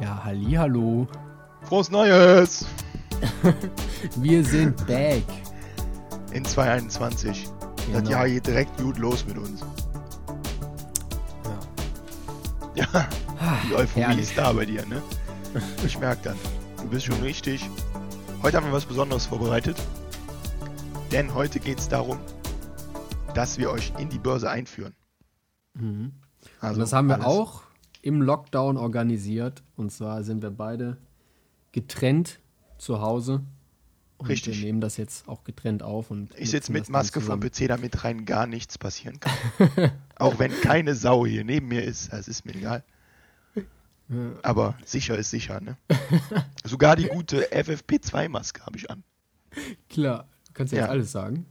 Ja, halli, hallo. Frohes Neues! Wir sind back. In 2021. Das Genau. Jahr geht direkt gut los mit uns. Ja. Ja, die Euphorie herrlich. ist da bei dir, ne? Ich merke dann. Du bist schon richtig. Heute haben wir was Besonderes vorbereitet. Denn heute geht es darum, dass wir euch in die Börse einführen. Mhm. Also Und das haben wir alles- auch im Lockdown organisiert. Und zwar sind wir beide getrennt zu Hause. Und Richtig. wir nehmen das jetzt auch getrennt auf. Und Ich sitze mit Maske vom. PC, damit rein gar nichts passieren kann. Auch wenn keine Sau hier neben mir ist, das ist mir egal. Aber sicher ist sicher, ne? Sogar die gute FFP2-Maske habe ich an. Klar, du kannst ja, Ja. alles sagen.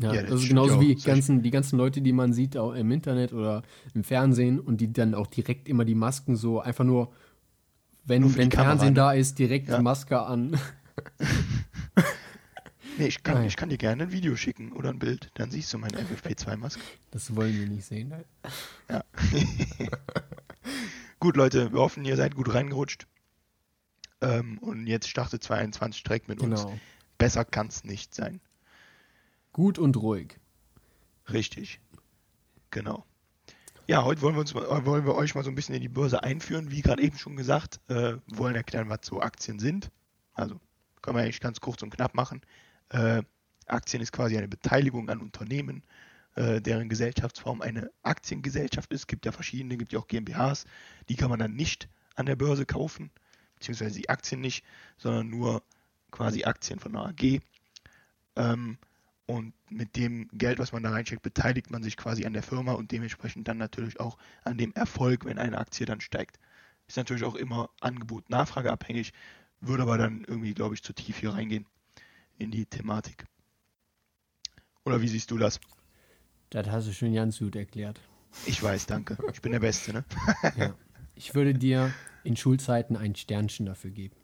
Ja, Ja, das das ist stimmt genauso wie ganzen, die ganzen Leute, die man sieht auch im Internet oder im Fernsehen und die dann auch direkt immer die Masken so einfach nur, wenn, Nur wenn Fernsehen ne? da ist, direkt Ja. die Maske an. Nee, ich kann, Nein. ich kann dir gerne ein Video schicken oder ein Bild. Dann siehst du meine FFP2-Maske. Das wollen wir nicht sehen. ne? Ja. gut, Leute, wir hoffen, ihr seid gut reingerutscht. Ähm, und jetzt startet 2021 direkt mit uns. Genau. Besser kann es nicht sein. Gut und ruhig. Richtig. Genau. Ja, heute wollen wir, uns, wollen wir euch mal so ein bisschen in die Börse einführen. Wie gerade eben schon gesagt, äh, wollen erklären, was so Aktien sind. Also, können wir eigentlich ganz kurz und knapp machen. Äh, Aktien ist quasi eine Beteiligung an Unternehmen, äh, deren Gesellschaftsform eine Aktiengesellschaft ist. Gibt ja verschiedene, gibt ja auch GmbHs. Die kann man dann nicht an der Börse kaufen, beziehungsweise die Aktien nicht, sondern nur quasi Aktien von einer AG. Ähm, und mit dem Geld, was man da reinsteckt, beteiligt man sich quasi an der Firma und dementsprechend dann natürlich auch an dem Erfolg, wenn eine Aktie dann steigt. Ist natürlich auch immer Angebot-Nachfrage abhängig, würde aber dann irgendwie, glaube ich, zu tief hier reingehen in die Thematik. Oder wie siehst du das? Das hast du schon ganz gut erklärt. Ich weiß, danke. Ich bin der Beste, ne? Ja. Ich würde dir in Schulzeiten ein Sternchen dafür geben.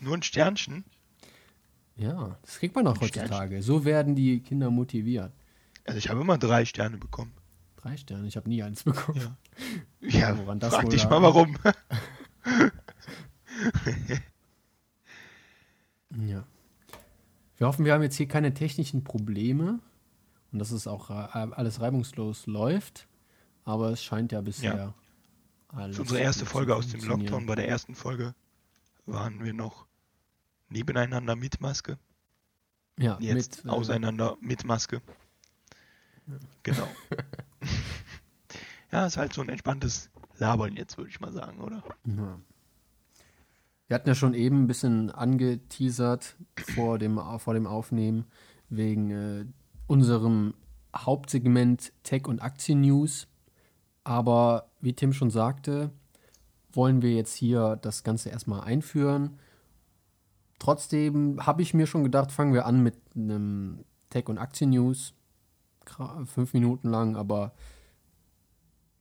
Nur ein Sternchen? Ja, das kriegt man auch heutzutage. So werden die Kinder motiviert. Also ich habe immer drei Sterne bekommen. Drei Sterne, ich habe nie eins bekommen. Ja. Ja, Woran das frag dich mal warum. Ja. Wir hoffen, wir haben jetzt hier keine technischen Probleme und dass es auch äh, alles reibungslos läuft. Aber es scheint ja bisher Ja. alles. Das ist unsere erste Folge aus dem. Lockdown. Bei der ersten Folge waren wir noch nebeneinander mit Maske. Ja, Jetzt mit, äh, auseinander mit Maske. Genau. ja, ist halt so ein entspanntes Labern jetzt, würde ich mal sagen, oder? Ja. Wir hatten ja schon eben ein bisschen angeteasert vor dem, vor dem Aufnehmen wegen äh, unserem Hauptsegment Tech und Aktien-News. Aber wie Tim schon sagte, wollen wir jetzt hier das Ganze erstmal einführen. Trotzdem habe ich mir schon gedacht, fangen wir an mit einem Tech- und Aktien-News. Fünf Minuten lang, aber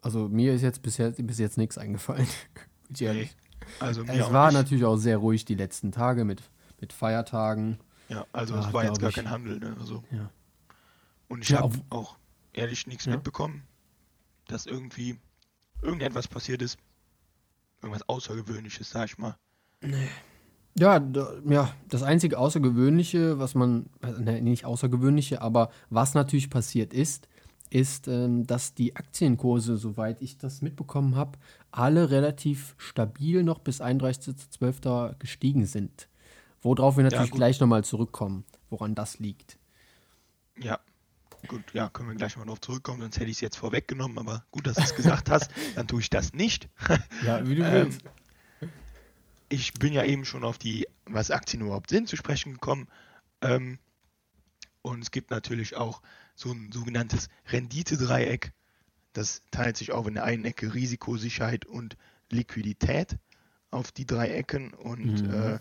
also mir ist jetzt bisher bis jetzt nichts eingefallen. Ehrlich. Also Es war nicht. natürlich auch sehr ruhig die letzten Tage mit, mit Feiertagen. Ja, also Ah, es war jetzt gar ich. kein Handel, ne? Also, Ja. und ich Ja, habe auch ehrlich nichts Ja. mitbekommen, dass irgendwie irgendetwas passiert ist. Irgendwas Außergewöhnliches, sag ich mal. Ja, da, ja, das einzige Außergewöhnliche, was man, ne, nicht Außergewöhnliche, aber was natürlich passiert ist, ist, ähm, dass die Aktienkurse, soweit ich das mitbekommen habe, alle relativ stabil noch bis 31.12. gestiegen sind. Worauf wir natürlich gut. gleich nochmal zurückkommen, woran das liegt. Ja. Gut, ja, können wir gleich mal drauf zurückkommen, sonst hätte ich es jetzt vorweggenommen, aber gut, dass du es gesagt hast, dann tue ich das nicht. Ja, wie du Ähm, willst. Ich bin ja eben schon auf die, was Aktien überhaupt sind, zu sprechen gekommen. Ähm, und es gibt natürlich auch so ein sogenanntes Renditedreieck. Das teilt sich auf in der einen Ecke Risiko, Sicherheit und Liquidität auf die drei Ecken. Und Mhm. äh,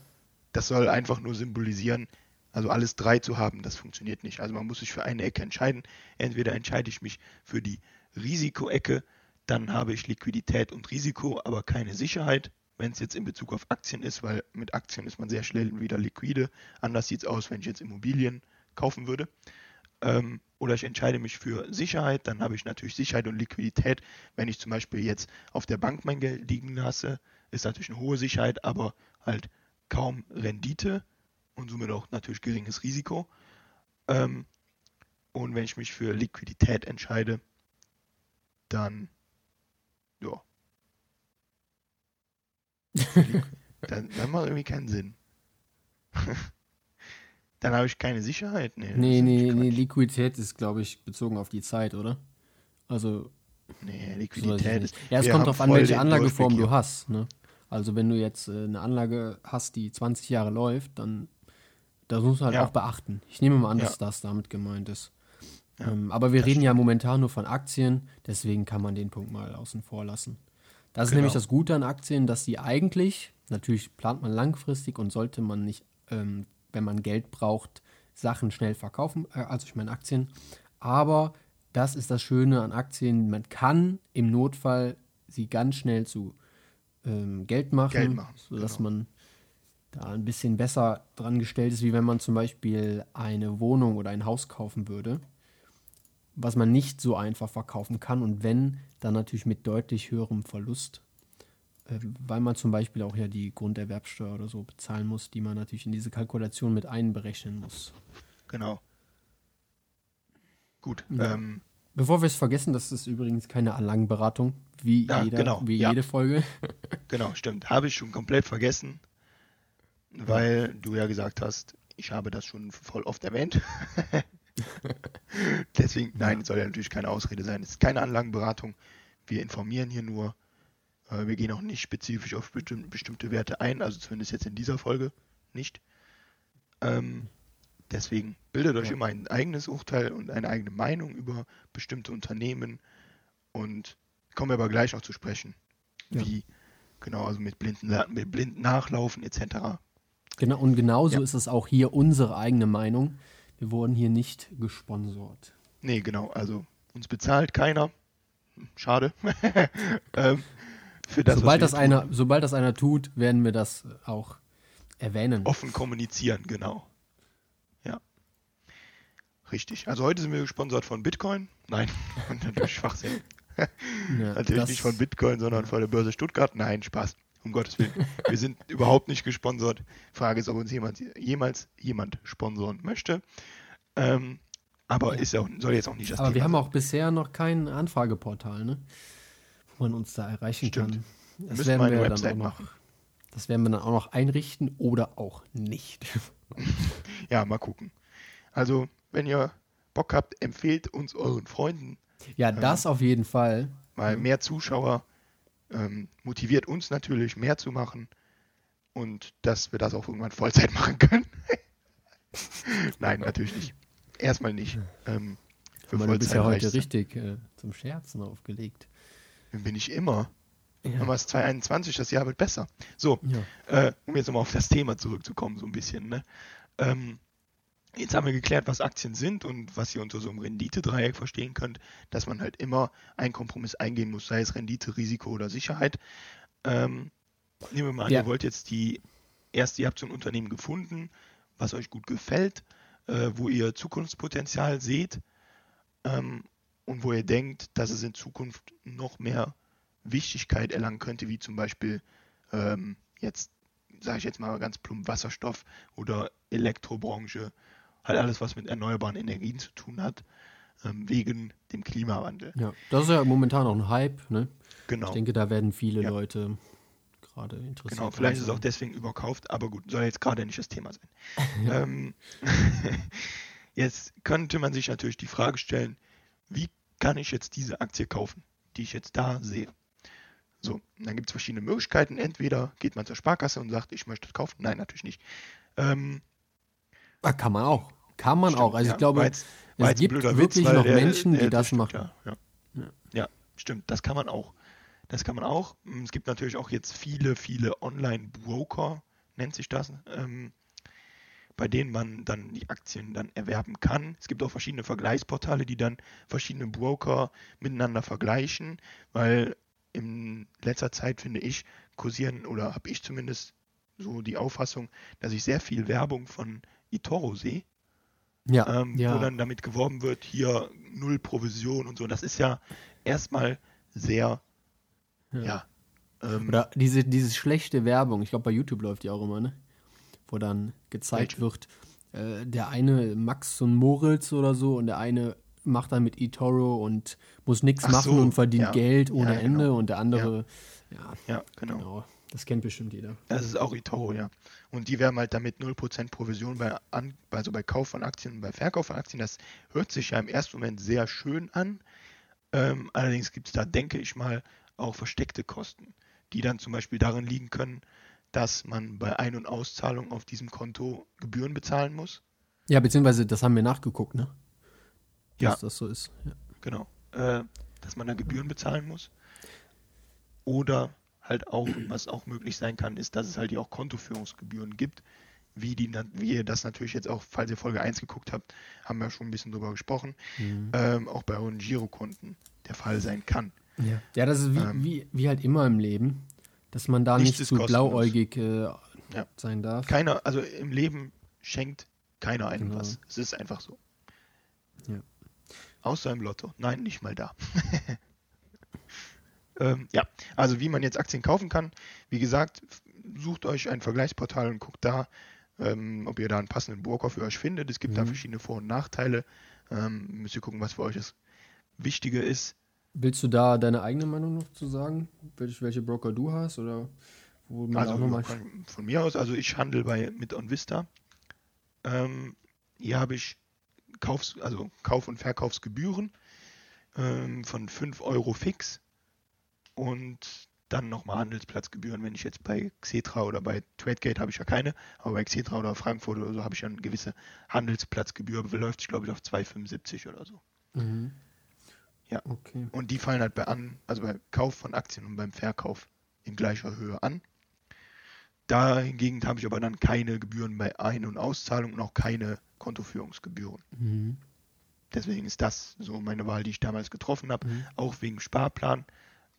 das soll einfach nur symbolisieren, also alles drei zu haben, das funktioniert nicht. Also man muss sich für eine Ecke entscheiden. Entweder entscheide ich mich für die Risikoecke, dann habe ich Liquidität und Risiko, aber keine Sicherheit, wenn es jetzt in Bezug auf Aktien ist, weil mit Aktien ist man sehr schnell wieder liquide. Anders sieht es aus, wenn ich jetzt Immobilien kaufen würde. Ähm, oder ich entscheide mich für Sicherheit, dann habe ich natürlich Sicherheit und Liquidität. Wenn ich zum Beispiel jetzt auf der Bank mein Geld liegen lasse, ist natürlich eine hohe Sicherheit, aber halt kaum Rendite und somit auch natürlich geringes Risiko. Ähm, und wenn ich mich für Liquidität entscheide, dann ja. Dann, dann macht irgendwie keinen Sinn. dann habe ich keine Sicherheit. Nee, nee, nee, nee, Liquidität ist, glaube ich, bezogen auf die Zeit, oder? Also. Nee, Liquidität ist. Ja, es kommt darauf an, welche Anlageform du hast. Ne? Also, wenn du jetzt äh, eine Anlage hast, die 20 Jahre läuft, dann das musst du halt ja. auch beachten. Ich nehme mal an, dass ja. das damit gemeint ist. Ja, ähm, aber wir reden stimmt. ja momentan nur von Aktien, deswegen kann man den Punkt mal außen vor lassen. Das ist genau. nämlich das Gute an Aktien, dass sie eigentlich, natürlich plant man langfristig und sollte man nicht, ähm, wenn man Geld braucht, Sachen schnell verkaufen, äh, also ich meine Aktien. Aber das ist das Schöne an Aktien, man kann im Notfall sie ganz schnell zu ähm, Geld machen, Geld machen sodass genau. man da ein bisschen besser dran gestellt ist, wie wenn man zum Beispiel eine Wohnung oder ein Haus kaufen würde was man nicht so einfach verkaufen kann und wenn, dann natürlich mit deutlich höherem Verlust, äh, weil man zum Beispiel auch ja die Grunderwerbsteuer oder so bezahlen muss, die man natürlich in diese Kalkulation mit einberechnen muss. Genau. Gut. Ja. Ähm, Bevor wir es vergessen, das ist übrigens keine Anlagenberatung, wie, ja, jeder, genau, wie ja. jede Folge. genau, stimmt. Habe ich schon komplett vergessen, weil du ja gesagt hast, ich habe das schon voll oft erwähnt. Deswegen, nein, soll ja natürlich keine Ausrede sein. Es ist keine Anlagenberatung. Wir informieren hier nur. Äh, wir gehen auch nicht spezifisch auf bestimmte Werte ein, also zumindest jetzt in dieser Folge nicht. Ähm, deswegen bildet euch ja. immer ein eigenes Urteil und eine eigene Meinung über bestimmte Unternehmen und kommen wir aber gleich noch zu sprechen, ja. wie genau, also mit blinden, mit blinden Nachlaufen etc. Genau, und genauso ja. ist es auch hier unsere eigene Meinung. Wir wurden hier nicht gesponsert. Nee, genau. Also uns bezahlt keiner. Schade. ähm, das, sobald, das einer, sobald das einer tut, werden wir das auch erwähnen. Offen kommunizieren, genau. Ja. Richtig. Also heute sind wir gesponsert von Bitcoin. Nein, natürlich Schwachsinn. ja, natürlich nicht von Bitcoin, sondern von der Börse Stuttgart. Nein, Spaß. Um Gottes Willen. Wir sind überhaupt nicht gesponsert. Frage ist, ob uns jemand, jemals jemand sponsoren möchte. Ähm, aber ja. ist auch, soll jetzt auch nicht das Aber Thema wir haben sein. auch bisher noch kein Anfrageportal, ne? wo man uns da erreichen Stimmt. kann. Das Müssen werden wir dann auch noch, Das werden wir dann auch noch einrichten oder auch nicht. ja, mal gucken. Also, wenn ihr Bock habt, empfehlt uns euren Freunden. Ja, das ähm, auf jeden Fall. Weil mehr Zuschauer ähm, motiviert uns natürlich, mehr zu machen und dass wir das auch irgendwann Vollzeit machen können. Nein, natürlich nicht. Erstmal nicht. Ähm, für Aber du bist ja heute richtig äh, zum Scherzen aufgelegt. Dann bin ich immer. Ja. Aber es 2021, das Jahr wird besser. So, ja. äh, um jetzt nochmal auf das Thema zurückzukommen, so ein bisschen. Ne? Ähm, Jetzt haben wir geklärt, was Aktien sind und was ihr unter so einem Renditedreieck verstehen könnt, dass man halt immer einen Kompromiss eingehen muss, sei es Rendite, Risiko oder Sicherheit. Ähm, nehmen wir mal an, ja. ihr wollt jetzt die erste, ihr habt so ein Unternehmen gefunden, was euch gut gefällt, äh, wo ihr Zukunftspotenzial seht ähm, und wo ihr denkt, dass es in Zukunft noch mehr Wichtigkeit erlangen könnte, wie zum Beispiel ähm, jetzt, sage ich jetzt mal ganz plump, Wasserstoff oder Elektrobranche halt alles, was mit erneuerbaren Energien zu tun hat, ähm, wegen dem Klimawandel. Ja, das ist ja momentan auch ein Hype, ne? Genau. Ich denke, da werden viele ja. Leute gerade interessiert. Genau, vielleicht ist es auch deswegen überkauft, aber gut, soll jetzt gerade nicht das Thema sein. ja. ähm, jetzt könnte man sich natürlich die Frage stellen, wie kann ich jetzt diese Aktie kaufen, die ich jetzt da sehe? So, dann gibt es verschiedene Möglichkeiten. Entweder geht man zur Sparkasse und sagt, ich möchte es kaufen. Nein, natürlich nicht. Ähm, ah, kann man auch. Kann man Stimmt, auch. Also ja, ich glaube, weil's, es gibt wirklich Witz, noch der, Menschen, der, die das machen. Ja, ja. ja, stimmt. Das kann man auch. Das kann man auch. Es gibt natürlich auch jetzt viele, viele Online-Broker, nennt sich das, ähm, bei denen man dann die Aktien dann erwerben kann. Es gibt auch verschiedene Vergleichsportale, die dann verschiedene Broker miteinander vergleichen, weil in letzter Zeit, finde ich, kursieren oder habe ich zumindest so die Auffassung, dass ich sehr viel Werbung von eToro sehe Ja, ähm, ja. wo dann damit geworben wird, hier null Provision und so. Das ist ja erstmal sehr, Ja. ähm, Oder diese, diese schlechte Werbung, ich glaube bei YouTube läuft die auch immer, ne? Wo dann gezeigt wird, äh, der eine Max und Moritz oder so und der eine macht dann mit eToro und muss nichts Ach machen so, und verdient ja. Geld ohne Ja, Ende genau. und der andere, ja, ja, genau. genau. Das kennt bestimmt jeder. Das ist auch eToro, ja. Und die werben halt damit 0% Provision bei, an, also bei Kauf von Aktien und bei Verkauf von Aktien. Das hört sich ja im ersten Moment sehr schön an. Ähm, allerdings gibt es da, denke ich mal, auch versteckte Kosten, die dann zum Beispiel darin liegen können, dass man bei Ein- und Auszahlung auf diesem Konto Gebühren bezahlen muss. Ja, beziehungsweise das haben wir nachgeguckt, ne? Ja. Dass das so ist. Ja. Genau. Äh, dass man da Gebühren bezahlen muss. Oder halt auch, was auch möglich sein kann, ist, dass es halt hier auch Kontoführungsgebühren gibt. Wie, die, wie ihr das natürlich jetzt auch, falls ihr Folge 1 geguckt habt, haben wir schon ein bisschen drüber gesprochen, Mhm. ähm, auch bei euren Girokonten der Fall sein kann. Ja, ja das ist wie, Ähm, wie, wie halt immer im Leben, dass man da nicht zu blauäugig äh, Ja. sein darf. Keiner, also im Leben schenkt keiner einem Genau. was. Es ist einfach so. Ja. Außer im Lotto. Nein, nicht mal da. ähm, ja, also wie man jetzt Aktien kaufen kann. Wie gesagt, sucht euch ein Vergleichsportal und guckt da, ähm, ob ihr da einen passenden Broker für euch findet. Es gibt da Mhm. verschiedene Vor- und Nachteile. Ähm, müsst ihr gucken, was für euch das Wichtige ist. Willst du da deine eigene Meinung noch zu sagen? Welche, welche Broker du hast? Oder wo man Also auch nochmal. von, von mir aus, also ich handle bei mit OnVista. Ähm, hier habe ich Kaufs, also Kauf- und Verkaufsgebühren ähm, von 5 Euro fix und dann nochmal Handelsplatzgebühren. Wenn ich jetzt bei Xetra oder bei TradeGate habe ich ja keine, aber bei Xetra oder Frankfurt oder so habe ich ja eine gewisse Handelsplatzgebühr, beläuft sich glaube ich auf 2,75 oder so. Mhm. Ja. Okay. Und die fallen halt bei an, also beim Kauf von Aktien und beim Verkauf in gleicher Höhe an. Da hingegen habe ich aber dann keine Gebühren bei Ein- und Auszahlung und auch keine Kontoführungsgebühren. Mhm. Deswegen ist das so meine Wahl, die ich damals getroffen habe. Mhm. Auch wegen Sparplan.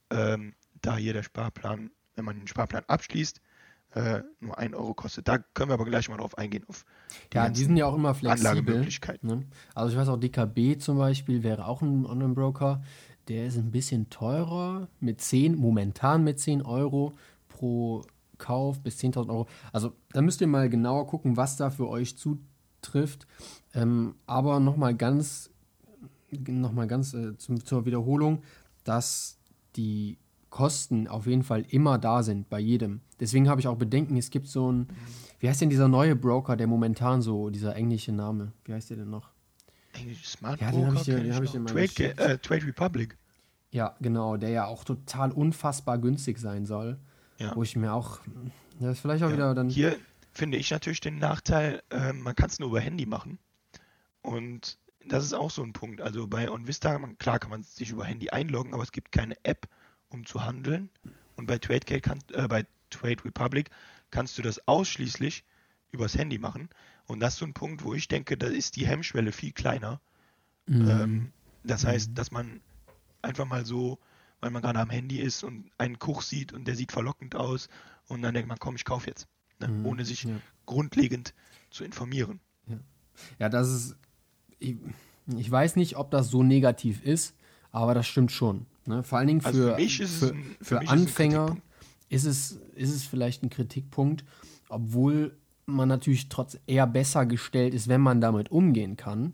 Ähm, da hier der Sparplan, wenn man den Sparplan abschließt, äh, nur 1 Euro kostet. Da können wir aber gleich mal drauf eingehen. Auf Ja, die sind ja auch immer flexibel. Anlagemöglichkeiten. Ne? Also ich weiß auch, DKB zum Beispiel wäre auch ein Online-Broker. Der ist ein bisschen teurer, mit 10, momentan mit 10 Euro pro Kauf bis 10.000 Euro. Also da müsst ihr mal genauer gucken, was da für euch zutrifft. Ähm, aber nochmal ganz, noch mal ganz äh, zum, zur Wiederholung, dass die Kosten auf jeden Fall immer da sind bei jedem. Deswegen habe ich auch Bedenken, es gibt so ein, wie heißt denn dieser neue Broker, der momentan so, dieser englische Name, wie heißt der denn noch? Englisch Smart Ja, den hab Broker ich dir- den ich mal Trade, äh, Trade Republic. Ja, genau, der ja auch total unfassbar günstig sein soll. Ja. Wo ich mir auch, das ist vielleicht auch Ja. wieder dann. Hier finde ich natürlich den Nachteil, äh, man kann es nur über Handy machen. Und das ist auch so ein Punkt. Also bei OnVista, man, klar kann man sich über Handy einloggen, aber es gibt keine App, um zu handeln. Und bei TradeGate kann, äh, bei Trade Republic kannst du das ausschließlich übers Handy machen. Und das ist so ein Punkt, wo ich denke, da ist die Hemmschwelle viel kleiner. Mhm. Ähm, das heißt, dass man einfach mal so, weil man gerade am Handy ist und einen Kurs sieht und der sieht verlockend aus und dann denkt man, komm, ich kaufe jetzt. Ne? Mhm, Ohne sich ja. grundlegend zu informieren. Ja, das ist. Ich, ich weiß nicht, ob das so negativ ist, aber das stimmt schon. Ne? Vor allen Dingen für, Also für mich ist es für, ein- für für Anfänger. Ist es, ist es vielleicht ein Kritikpunkt, obwohl man natürlich trotz eher besser gestellt ist, wenn man damit umgehen kann.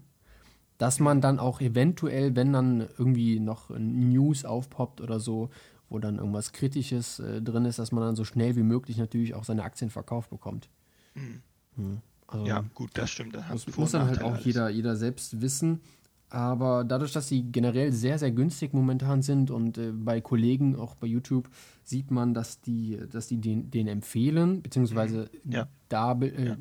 Dass man dann auch eventuell, wenn dann irgendwie noch ein News aufpoppt oder so, wo dann irgendwas Kritisches äh, drin ist, dass man dann so schnell wie möglich natürlich auch seine Aktien verkauft bekommt. Hm. Also, Ja, gut, das stimmt. Das muss und dann halt auch alles. jeder, jeder selbst wissen. Aber dadurch, dass sie generell sehr, sehr günstig momentan sind und äh, bei Kollegen, auch bei YouTube, sieht man, dass die, dass die den, den empfehlen, beziehungsweise. Ja. da, äh, Ja.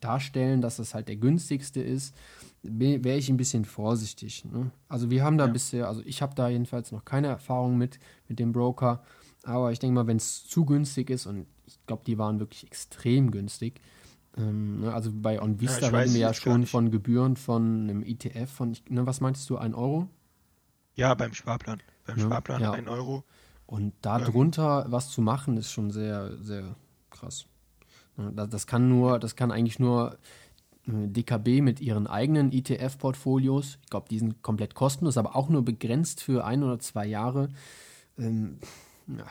darstellen, dass das halt der günstigste ist, wäre ich ein bisschen vorsichtig. Ne? Also wir haben da Ja. bisher, also ich habe da jedenfalls noch keine Erfahrung mit, mit dem Broker, aber ich denke mal, wenn es zu günstig ist, und ich glaube, die waren wirklich extrem günstig, ähm, ne, also bei OnVista Ja, reden wir ja schon von Gebühren von einem ETF von, ne, was meintest du, 1 Euro? Ja, beim Sparplan. Beim Ja, Sparplan ja. 1 Euro. Und darunter was zu machen, ist schon sehr, sehr krass. Ne, Das, das kann nur, das kann eigentlich nur äh, DKB mit ihren eigenen ETF-Portfolios. Ich glaube, die sind komplett kostenlos, aber auch nur begrenzt für ein oder zwei Jahre. Ähm, ja,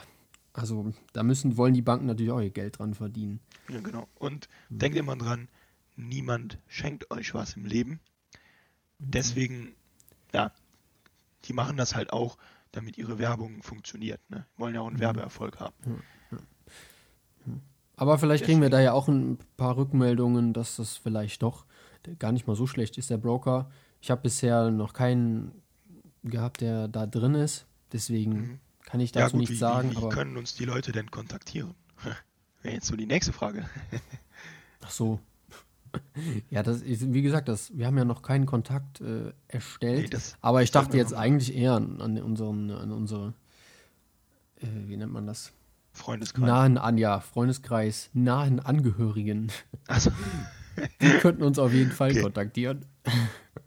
also da müssen, wollen die Banken natürlich auch ihr Geld dran verdienen. Ja, genau. Und mhm. denkt immer dran, niemand schenkt euch was im Leben. Deswegen, ja, die machen das halt auch, damit ihre Werbung funktioniert. Ne? Wollen ja auch einen mhm. Werbeerfolg haben. Ja, ja. Aber vielleicht kriegen wir da ja auch ein paar Rückmeldungen, dass das vielleicht doch gar nicht mal so schlecht ist, der Broker. Ich habe bisher noch keinen gehabt, der da drin ist. Deswegen mhm. kann ich dazu ja, gut, nichts wie, sagen. Wie, wie können uns die Leute denn kontaktieren? Wäre jetzt so die nächste Frage. Ach so. Ja, das ist, wie gesagt, das, wir haben ja noch keinen Kontakt äh, erstellt. Nee, aber ich dachte jetzt eigentlich eher an, an unseren, an unsere, äh, wie nennt man das? Freundeskreis. Nahen an, ja, Freundeskreis, nahen Angehörigen. Also. Die könnten uns auf jeden Fall okay. kontaktieren.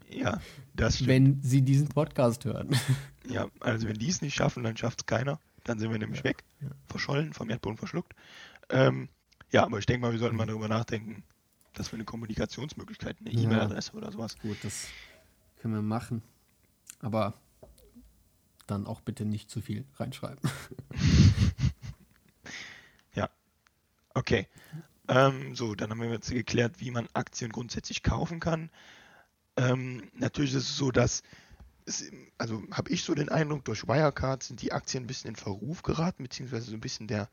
Ja, das stimmt. Wenn sie diesen Podcast hören. Ja, also wenn die es nicht schaffen, dann schafft es keiner. Dann sind wir nämlich ja, weg. Ja. Verschollen, vom Erdboden verschluckt. Ähm, ja, aber ich denke mal, wir sollten mal darüber nachdenken, dass wir eine Kommunikationsmöglichkeit, eine ja. E-Mail-Adresse oder sowas. Gut, das können wir machen. Aber dann auch bitte nicht zu viel reinschreiben. Okay. Ähm, so, dann haben wir jetzt geklärt, wie man Aktien grundsätzlich kaufen kann. Ähm, natürlich ist es so, dass, es, also habe ich so den Eindruck, durch Wirecard sind die Aktien ein bisschen in Verruf geraten, beziehungsweise so ein bisschen der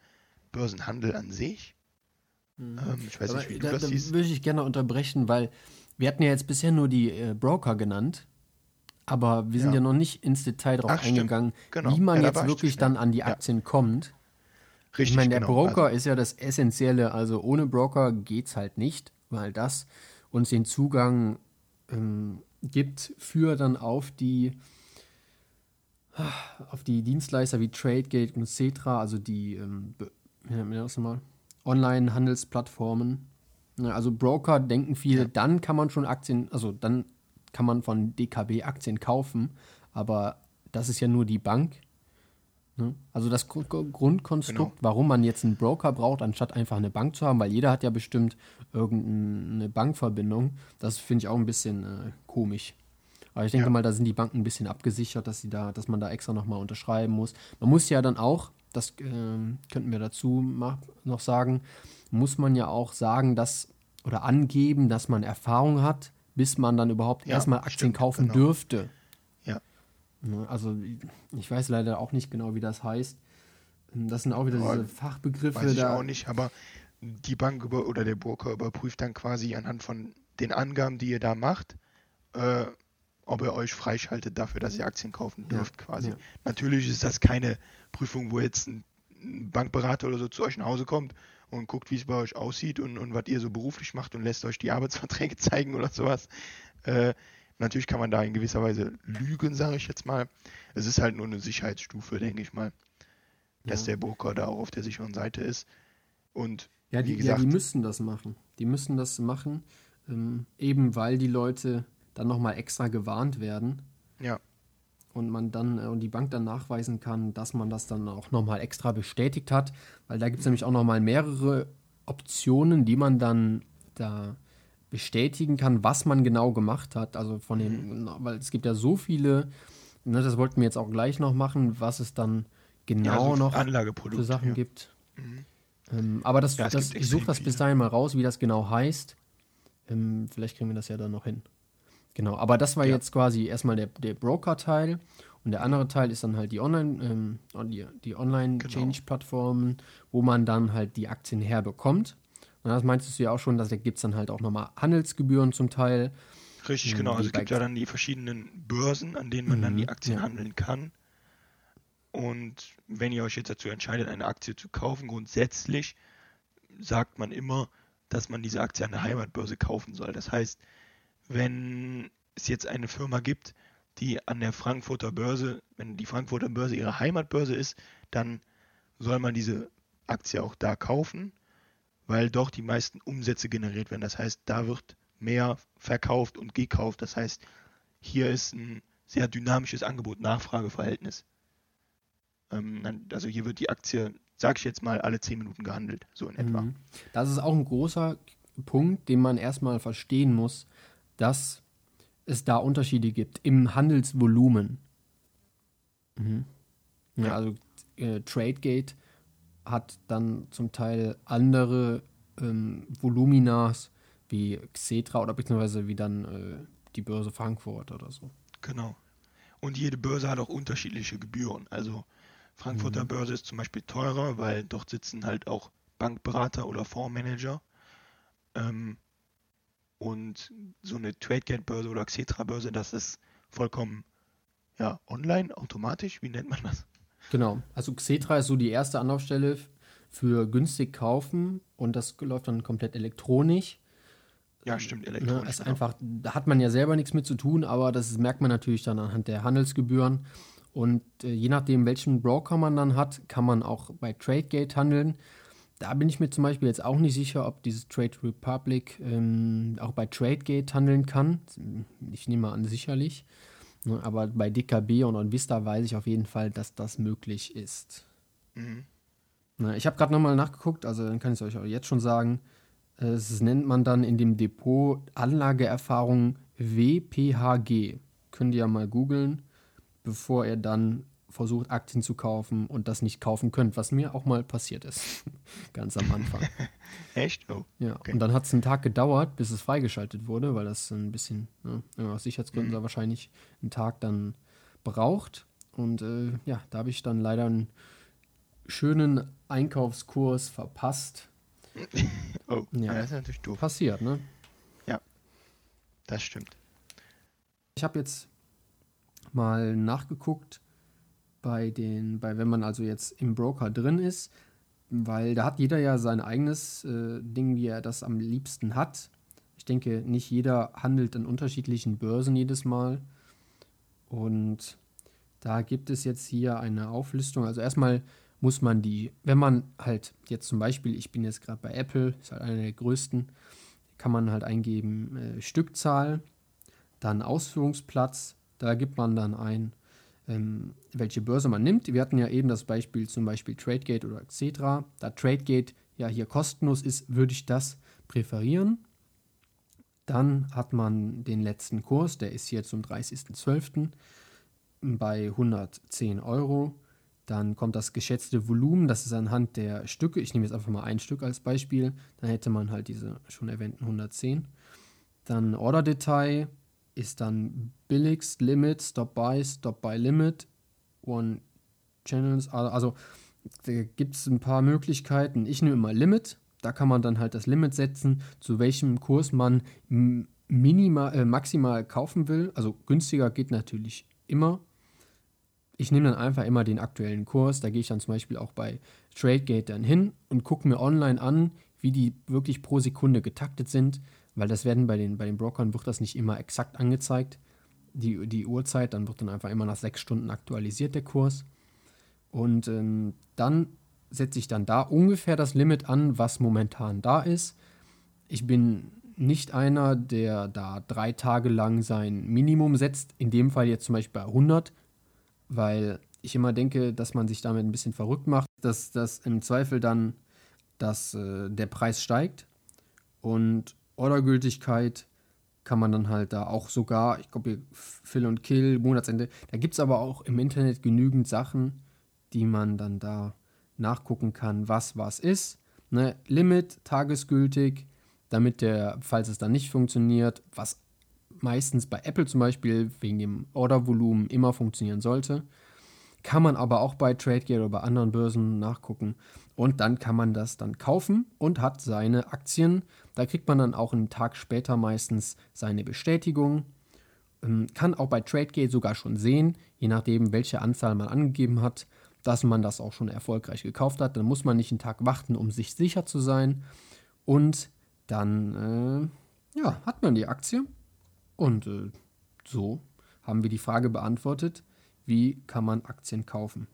Börsenhandel an sich. Mhm. Ähm, ich weiß Aber nicht, wie da, du das da siehst. würde ich gerne unterbrechen, weil wir hatten ja jetzt bisher nur die äh, Broker genannt, aber wir sind ja, ja noch nicht ins Detail darauf eingegangen, genau. wie man ja, jetzt wirklich dann an die Aktien ja. kommt. Richtig, ich meine, der genau. Broker also, ist ja das Essentielle. Also ohne Broker geht es halt nicht, weil das uns den Zugang ähm, gibt für dann auf die auf die Dienstleister wie TradeGate und Cetra, also die ähm, Online-Handelsplattformen. Also Broker denken viele, ja. dann kann man schon Aktien, also dann kann man von DKB Aktien kaufen, aber das ist ja nur die Bank Ne? Also das Grundkonstrukt, genau. warum man jetzt einen Broker braucht, anstatt einfach eine Bank zu haben, weil jeder hat ja bestimmt irgendeine Bankverbindung. Das finde ich auch ein bisschen äh, komisch. Aber ich denke ja. mal, da sind die Banken ein bisschen abgesichert, dass sie da, dass man da extra nochmal unterschreiben muss. Man muss ja dann auch, das äh, könnten wir dazu noch sagen, muss man ja auch sagen, dass oder angeben, dass man Erfahrung hat, bis man dann überhaupt ja, erstmal Aktien stimmt, kaufen genau. dürfte. Ne, also ich weiß leider auch nicht genau, wie das heißt. Das sind auch wieder diese Fachbegriffe. Weiß ich da. auch nicht, aber die Bank über, oder der Broker überprüft dann quasi anhand von den Angaben, die ihr da macht, äh, ob ihr euch freischaltet dafür, dass ihr Aktien kaufen dürft, ja, quasi. Ja. Natürlich ist das keine Prüfung, wo jetzt ein Bankberater oder so zu euch nach Hause kommt und guckt, wie es bei euch aussieht und, und was ihr so beruflich macht und lässt euch die Arbeitsverträge zeigen oder sowas. Äh, Natürlich kann man da in gewisser Weise lügen, sage ich jetzt mal. Es ist halt nur eine Sicherheitsstufe, denke ich mal, dass der Broker da auch auf der sicheren Seite ist. Und ja, die, gesagt, ja, die müssen das machen. Die müssen das machen, ähm, eben weil die Leute dann nochmal extra gewarnt werden. Ja. Und man dann äh, und die Bank dann nachweisen kann, dass man das dann auch nochmal extra bestätigt hat, weil da gibt es nämlich auch nochmal mehrere Optionen, die man dann da bestätigen kann, was man genau gemacht hat. Also von den, mhm. weil es gibt ja so viele, ne, das wollten wir jetzt auch gleich noch machen, was es dann genau ja, so noch für Sachen ja. gibt. Mhm. Ähm, aber das, ja, das ich suche das bis dahin mal raus, wie das genau heißt. Ähm, vielleicht kriegen wir das ja dann noch hin. Genau, aber das war jetzt quasi erstmal der, der Broker-Teil und der andere Teil ist dann halt die Online, ähm, die, die Online-Change-Plattformen, genau. wo man dann halt die Aktien herbekommt. Und das meintest du ja auch schon, dass da gibt es dann halt auch nochmal Handelsgebühren zum Teil. Richtig, genau. Also es gibt ja dann die verschiedenen Börsen, an denen man mhm, dann die Aktien ja. handeln kann. Und wenn ihr euch jetzt dazu entscheidet, eine Aktie zu kaufen, grundsätzlich sagt man immer, dass man diese Aktie an der Heimatbörse kaufen soll. Das heißt, wenn es jetzt eine Firma gibt, die an der Frankfurter Börse, wenn die Frankfurter Börse ihre Heimatbörse ist, dann soll man diese Aktie auch da kaufen weil doch die meisten Umsätze generiert werden. Das heißt, da wird mehr verkauft und gekauft. Das heißt, hier ist ein sehr dynamisches Angebot-Nachfrage-Verhältnis. Ähm, also hier wird die Aktie, sag ich jetzt mal, alle 10 Minuten gehandelt, so in etwa. Mhm. Das ist auch ein großer Punkt, den man erstmal verstehen muss, dass es da Unterschiede gibt im Handelsvolumen. Mhm. Ja, also äh, Tradegate hat dann zum Teil andere ähm, Voluminas wie Xetra oder beziehungsweise wie dann äh, die Börse Frankfurt oder so. Genau. Und jede Börse hat auch unterschiedliche Gebühren. Also Frankfurter mhm. Börse ist zum Beispiel teurer, weil dort sitzen halt auch Bankberater oder Fondsmanager. Ähm, und so eine Tradegate-Börse oder Xetra-Börse, das ist vollkommen ja, online, automatisch, wie nennt man das? Genau, also Xetra ist so die erste Anlaufstelle für günstig kaufen und das läuft dann komplett elektronisch. Ja, stimmt, ne, elektronisch. Ne, ist genau. einfach, da hat man ja selber nichts mit zu tun, aber das merkt man natürlich dann anhand der Handelsgebühren. Und äh, je nachdem, welchen Broker man dann hat, kann man auch bei TradeGate handeln. Da bin ich mir zum Beispiel jetzt auch nicht sicher, ob dieses Trade Republic ähm, auch bei TradeGate handeln kann. Ich nehme an, sicherlich. Ne, aber bei DKB und OnVista weiß ich auf jeden Fall, dass das möglich ist. Mhm. Ne, ich habe gerade nochmal nachgeguckt, also dann kann ich es euch auch jetzt schon sagen. Das nennt man dann in dem Depot Anlageerfahrung WPHG. Könnt ihr ja mal googeln, bevor ihr dann versucht, Aktien zu kaufen und das nicht kaufen könnt, was mir auch mal passiert ist. Ganz am Anfang. Echt? Oh. Ja, okay. und dann hat es einen Tag gedauert, bis es freigeschaltet wurde, weil das ein bisschen, ne, aus Sicherheitsgründen mhm. wahrscheinlich einen Tag dann braucht. Und äh, ja, da habe ich dann leider einen schönen Einkaufskurs verpasst oh, ja. das ist natürlich doof. Passiert, ne? Ja, das stimmt. Ich habe jetzt mal nachgeguckt bei den, bei wenn man also jetzt im Broker drin ist, weil da hat jeder ja sein eigenes äh, Ding, wie er das am liebsten hat. Ich denke, nicht jeder handelt an unterschiedlichen Börsen jedes Mal. Und da gibt es jetzt hier eine Auflistung. Also erstmal muss man die, wenn man halt jetzt zum Beispiel, ich bin jetzt gerade bei Apple, ist halt einer der größten, kann man halt eingeben äh, Stückzahl, dann Ausführungsplatz, da gibt man dann ein, ähm, welche Börse man nimmt. Wir hatten ja eben das Beispiel zum Beispiel Tradegate oder etc. Da Tradegate ja hier kostenlos ist, würde ich das präferieren. Dann hat man den letzten Kurs, der ist hier zum 30.12. bei 110 Euro. Dann kommt das geschätzte Volumen, das ist anhand der Stücke. Ich nehme jetzt einfach mal ein Stück als Beispiel. Dann hätte man halt diese schon erwähnten 110. Dann Order-Detail ist dann billigst, Limit, Stop Buy, Stop Buy Limit, One Channels. Also da gibt es ein paar Möglichkeiten. Ich nehme mal Limit. Da kann man dann halt das Limit setzen, zu welchem Kurs man minimal, äh, maximal kaufen will. Also günstiger geht natürlich immer ich nehme dann einfach immer den aktuellen Kurs. Da gehe ich dann zum Beispiel auch bei TradeGate dann hin und gucke mir online an, wie die wirklich pro Sekunde getaktet sind, weil das werden bei den, bei den Brokern wird das nicht immer exakt angezeigt. Die, die Uhrzeit, dann wird dann einfach immer nach sechs Stunden aktualisiert der Kurs. Und ähm, dann setze ich dann da ungefähr das Limit an, was momentan da ist. Ich bin nicht einer, der da drei Tage lang sein Minimum setzt. In dem Fall jetzt zum Beispiel bei 100 weil ich immer denke, dass man sich damit ein bisschen verrückt macht, dass das im Zweifel dann dass, äh, der Preis steigt und Ordergültigkeit kann man dann halt da auch sogar, ich glaube, Fill und Kill, Monatsende, da gibt es aber auch im Internet genügend Sachen, die man dann da nachgucken kann, was was ist. Ne? Limit, tagesgültig, damit der, falls es dann nicht funktioniert, was meistens bei Apple zum Beispiel wegen dem Ordervolumen immer funktionieren sollte. Kann man aber auch bei TradeGate oder bei anderen Börsen nachgucken. Und dann kann man das dann kaufen und hat seine Aktien. Da kriegt man dann auch einen Tag später meistens seine Bestätigung. Ähm, kann auch bei TradeGate sogar schon sehen, je nachdem, welche Anzahl man angegeben hat, dass man das auch schon erfolgreich gekauft hat. Dann muss man nicht einen Tag warten, um sich sicher zu sein. Und dann äh, ja, hat man die Aktie und äh, so haben wir die Frage beantwortet, wie kann man Aktien kaufen?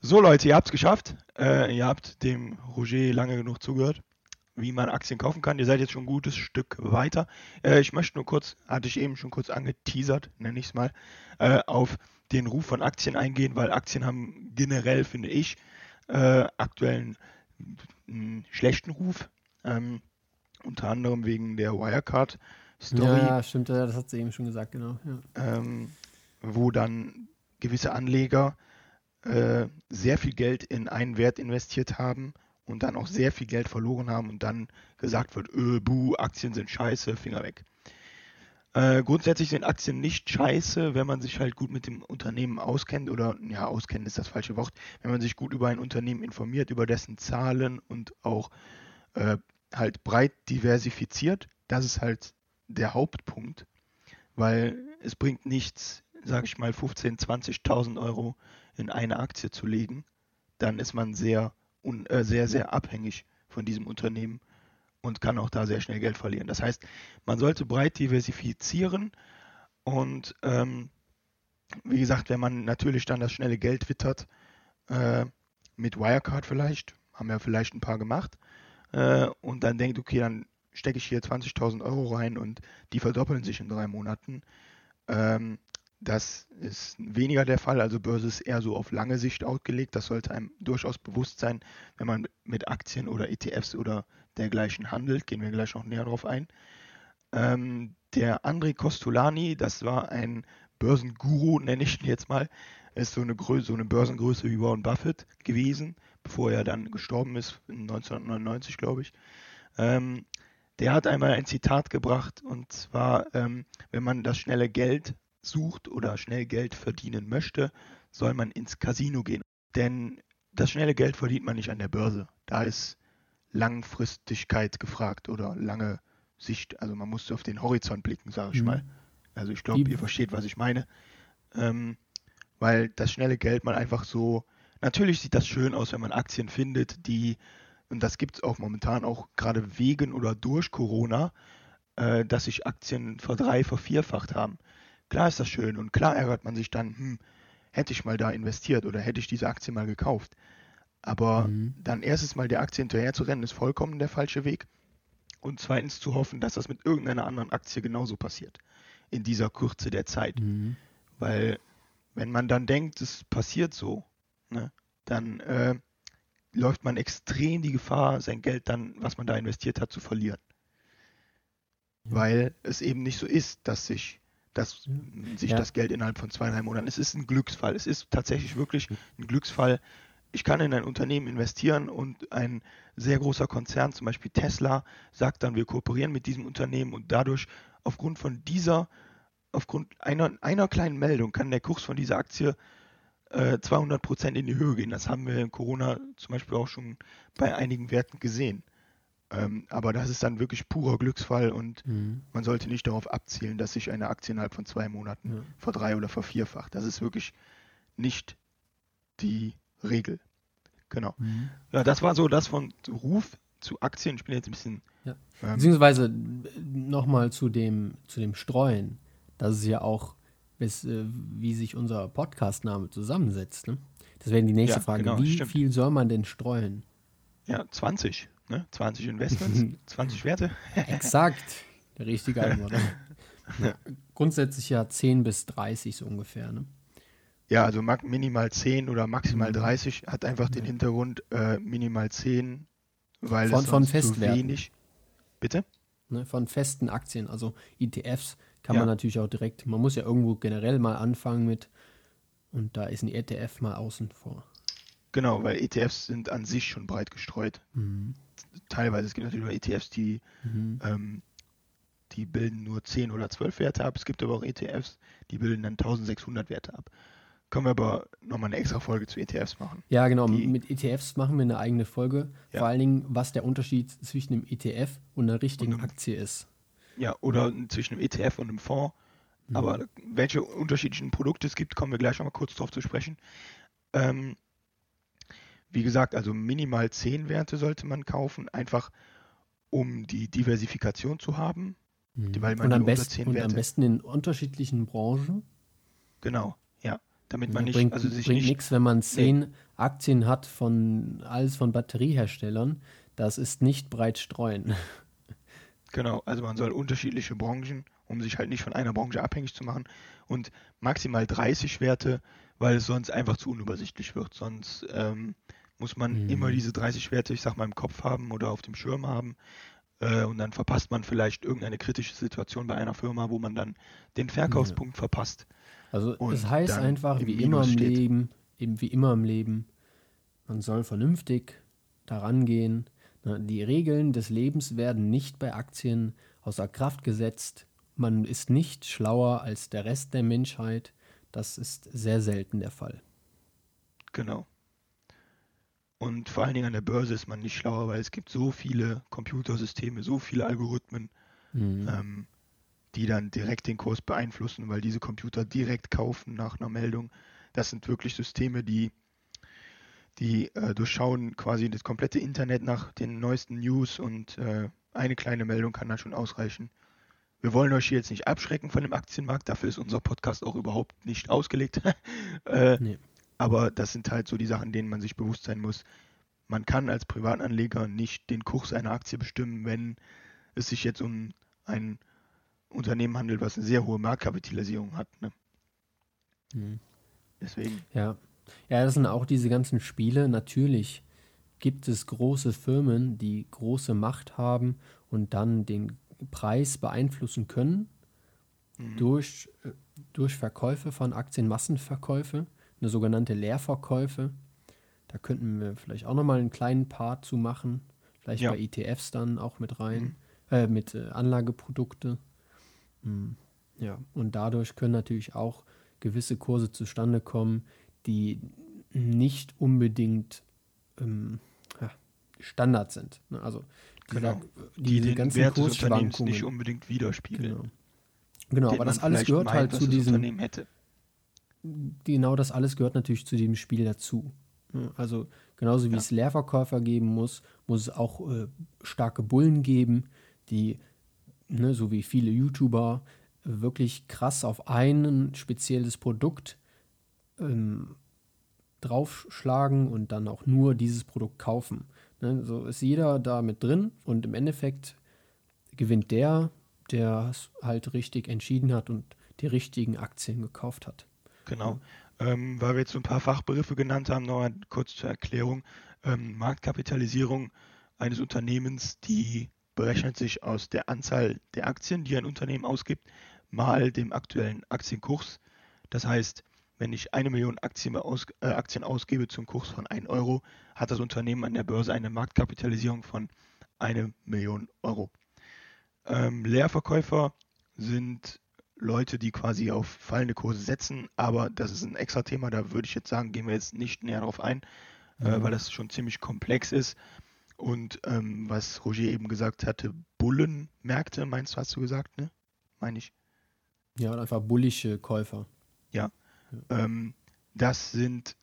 So Leute, ihr habt es geschafft. Äh, ihr habt dem Roger lange genug zugehört, wie man Aktien kaufen kann. Ihr seid jetzt schon ein gutes Stück weiter. Äh, ich möchte nur kurz, hatte ich eben schon kurz angeteasert, nenne ich es mal, äh, auf den Ruf von Aktien eingehen, weil Aktien haben generell, finde ich, äh, aktuell einen, einen schlechten Ruf. Ähm, Unter anderem wegen der Wirecard-Story. Ja, stimmt, das hat sie eben schon gesagt, genau. Ja. Ähm, wo dann gewisse Anleger äh, sehr viel Geld in einen Wert investiert haben und dann auch sehr viel Geld verloren haben und dann gesagt wird, öh, buh, Aktien sind scheiße, Finger weg. Äh, grundsätzlich sind Aktien nicht scheiße, wenn man sich halt gut mit dem Unternehmen auskennt oder, ja, auskennen ist das falsche Wort, wenn man sich gut über ein Unternehmen informiert, über dessen Zahlen und auch äh, halt breit diversifiziert. Das ist halt der Hauptpunkt, weil es bringt nichts, sage ich mal, 15.000, 20.000 Euro in eine Aktie zu legen. Dann ist man sehr un, äh, sehr, sehr abhängig von diesem Unternehmen und kann auch da sehr schnell Geld verlieren. Das heißt, man sollte breit diversifizieren und ähm, wie gesagt, wenn man natürlich dann das schnelle Geld wittert, äh, mit Wirecard vielleicht, haben ja vielleicht ein paar gemacht, äh, und dann denkt, okay, dann stecke ich hier 20.000 Euro rein und die verdoppeln sich in drei Monaten, ähm, das ist weniger der Fall. Also Börse ist eher so auf lange Sicht ausgelegt. Das sollte einem durchaus bewusst sein, wenn man mit Aktien oder ETFs oder dergleichen handelt. Gehen wir gleich noch näher drauf ein. Ähm, der André Costolani, das war ein Börsenguru, nenne ich ihn jetzt mal, ist so eine, Größe, so eine Börsengröße wie Warren Buffett gewesen, bevor er dann gestorben ist, 1999, glaube ich. Ähm, der hat einmal ein Zitat gebracht und zwar, ähm, wenn man das schnelle Geld sucht oder schnell Geld verdienen möchte, soll man ins Casino gehen. Denn das schnelle Geld verdient man nicht an der Börse. Da ist Langfristigkeit gefragt oder lange Sicht. Also man muss auf den Horizont blicken, sage ich mhm. mal. Also ich glaube, ihr versteht, was ich meine. Ähm, weil das schnelle Geld man einfach so, natürlich sieht das schön aus, wenn man Aktien findet, die, und das gibt es auch momentan auch gerade wegen oder durch Corona, äh, dass sich Aktien verdrei, vervierfacht haben. Klar ist das schön und klar ärgert man sich dann, hm, hätte ich mal da investiert oder hätte ich diese Aktie mal gekauft. Aber mhm. dann erstens mal der Aktie hinterher zu rennen, ist vollkommen der falsche Weg. Und zweitens zu hoffen, dass das mit irgendeiner anderen Aktie genauso passiert. In dieser Kürze der Zeit. Mhm. Weil, wenn man dann denkt, es passiert so, ne, dann äh, läuft man extrem die Gefahr, sein Geld dann, was man da investiert hat, zu verlieren. Ja. Weil es eben nicht so ist, dass sich dass sich ja. das Geld innerhalb von zweieinhalb Monaten. Es ist ein Glücksfall. Es ist tatsächlich wirklich ein Glücksfall. Ich kann in ein Unternehmen investieren und ein sehr großer Konzern, zum Beispiel Tesla, sagt dann, wir kooperieren mit diesem Unternehmen und dadurch aufgrund von dieser, aufgrund einer, einer kleinen Meldung kann der Kurs von dieser Aktie äh, 200 Prozent in die Höhe gehen. Das haben wir in Corona zum Beispiel auch schon bei einigen Werten gesehen. Ähm, aber das ist dann wirklich purer Glücksfall und mhm. man sollte nicht darauf abzielen, dass sich eine Aktie innerhalb von zwei Monaten ja. verdrei- oder vervierfacht. Das ist wirklich nicht die Regel. Genau. Mhm. Ja, das war so das von Ruf zu Aktien. Ich bin jetzt ein bisschen. Ja. Ähm, Beziehungsweise nochmal zu dem, zu dem Streuen. Das ist ja auch, bis, äh, wie sich unser Podcast-Name zusammensetzt. Ne? Das wäre die nächste ja, Frage. Genau, wie stimmt. viel soll man denn streuen? Ja, 20. Ne? 20 Investments, 20 Werte. Exakt, der richtige Antwort. ja. Grundsätzlich ja 10 bis 30 so ungefähr. Ne? Ja, also minimal 10 oder maximal 30 mhm. hat einfach den Hintergrund äh, minimal 10, weil von, es von zu wenig. Bitte? Ne, von festen Aktien, also ETFs kann ja. man natürlich auch direkt, man muss ja irgendwo generell mal anfangen mit und da ist ein ETF mal außen vor. Genau, weil ETFs sind an sich schon breit gestreut. Mhm teilweise, es gibt natürlich auch ETFs, die, mhm. ähm, die bilden nur 10 oder 12 Werte ab. Es gibt aber auch ETFs, die bilden dann 1600 Werte ab. Können wir aber nochmal eine extra Folge zu ETFs machen. Ja, genau. Die, Mit ETFs machen wir eine eigene Folge. Ja. Vor allen Dingen, was der Unterschied zwischen einem ETF und einer richtigen und einem, Aktie ist. Ja, oder zwischen einem ETF und einem Fonds. Mhm. Aber welche unterschiedlichen Produkte es gibt, kommen wir gleich nochmal kurz drauf zu sprechen. Ähm, wie gesagt, also minimal 10 Werte sollte man kaufen, einfach um die Diversifikation zu haben. Mhm. Weil man und, am besten, und am besten in unterschiedlichen Branchen. Genau, ja. Damit man nicht, bringt, also sich bringt nichts, wenn man zehn nee. Aktien hat von alles von Batterieherstellern. Das ist nicht breit streuen. Genau, also man soll unterschiedliche Branchen, um sich halt nicht von einer Branche abhängig zu machen und maximal 30 Werte, weil es sonst einfach zu unübersichtlich wird. Sonst ähm, muss man mhm. immer diese 30 Werte, ich sag mal, im Kopf haben oder auf dem Schirm haben. äh, und dann verpasst man vielleicht irgendeine kritische Situation bei einer Firma, wo man dann den Verkaufspunkt ja. verpasst. Also es heißt einfach, wie immer im steht. Leben, eben wie immer im Leben, man soll vernünftig daran gehen. Die Regeln des Lebens werden nicht bei Aktien außer Kraft gesetzt. Man ist nicht schlauer als der Rest der Menschheit. Das ist sehr selten der Fall. Genau. Und vor allen Dingen an der Börse ist man nicht schlauer, weil es gibt so viele Computersysteme, so viele Algorithmen, mhm. ähm, die dann direkt den Kurs beeinflussen, weil diese Computer direkt kaufen nach einer Meldung. Das sind wirklich Systeme, die, die äh, durchschauen quasi das komplette Internet nach den neuesten News und äh, eine kleine Meldung kann dann schon ausreichen. Wir wollen euch hier jetzt nicht abschrecken von dem Aktienmarkt, dafür ist unser Podcast auch überhaupt nicht ausgelegt. äh, nee. Aber das sind halt so die Sachen, denen man sich bewusst sein muss. Man kann als Privatanleger nicht den Kurs einer Aktie bestimmen, wenn es sich jetzt um ein Unternehmen handelt, was eine sehr hohe Marktkapitalisierung hat. Ne? Mhm. Deswegen. Ja. ja, das sind auch diese ganzen Spiele. Natürlich gibt es große Firmen, die große Macht haben und dann den Preis beeinflussen können mhm. durch, äh, durch Verkäufe von Aktien, Massenverkäufe eine sogenannte Leerverkäufe. Da könnten wir vielleicht auch nochmal einen kleinen Part zu machen. Vielleicht ja. bei ETFs dann auch mit rein, mhm. äh, mit äh, Anlageprodukte. Mhm. Ja, und dadurch können natürlich auch gewisse Kurse zustande kommen, die nicht unbedingt ähm, ja, Standard sind. Ne? Also genau. die, die den ganzen Wert Kursschwankungen nicht unbedingt widerspiegeln. Genau, genau aber das alles gehört meint, halt zu diesem. Unternehmen hätte genau das alles gehört natürlich zu dem Spiel dazu. Also genauso wie ja. es Leerverkäufer geben muss, muss es auch äh, starke Bullen geben, die, ne, so wie viele YouTuber, wirklich krass auf ein spezielles Produkt ähm, draufschlagen und dann auch nur dieses Produkt kaufen. Ne, so ist jeder da mit drin und im Endeffekt gewinnt der, der es halt richtig entschieden hat und die richtigen Aktien gekauft hat. Genau. Ähm, weil wir jetzt so ein paar Fachbegriffe genannt haben, nochmal kurz zur Erklärung. Ähm, Marktkapitalisierung eines Unternehmens, die berechnet sich aus der Anzahl der Aktien, die ein Unternehmen ausgibt, mal dem aktuellen Aktienkurs. Das heißt, wenn ich eine Million Aktien, aus, äh, Aktien ausgebe zum Kurs von 1 Euro, hat das Unternehmen an der Börse eine Marktkapitalisierung von 1 Million Euro. Ähm, Leerverkäufer sind Leute, die quasi auf fallende Kurse setzen, aber das ist ein extra Thema, da würde ich jetzt sagen, gehen wir jetzt nicht näher drauf ein, äh, mhm. äh, weil das schon ziemlich komplex ist. Und ähm, was Roger eben gesagt hatte, Bullenmärkte, meinst du, hast du gesagt, ne? Meine ich. Ja, einfach bullische Käufer. Ja. ja. Ähm, das sind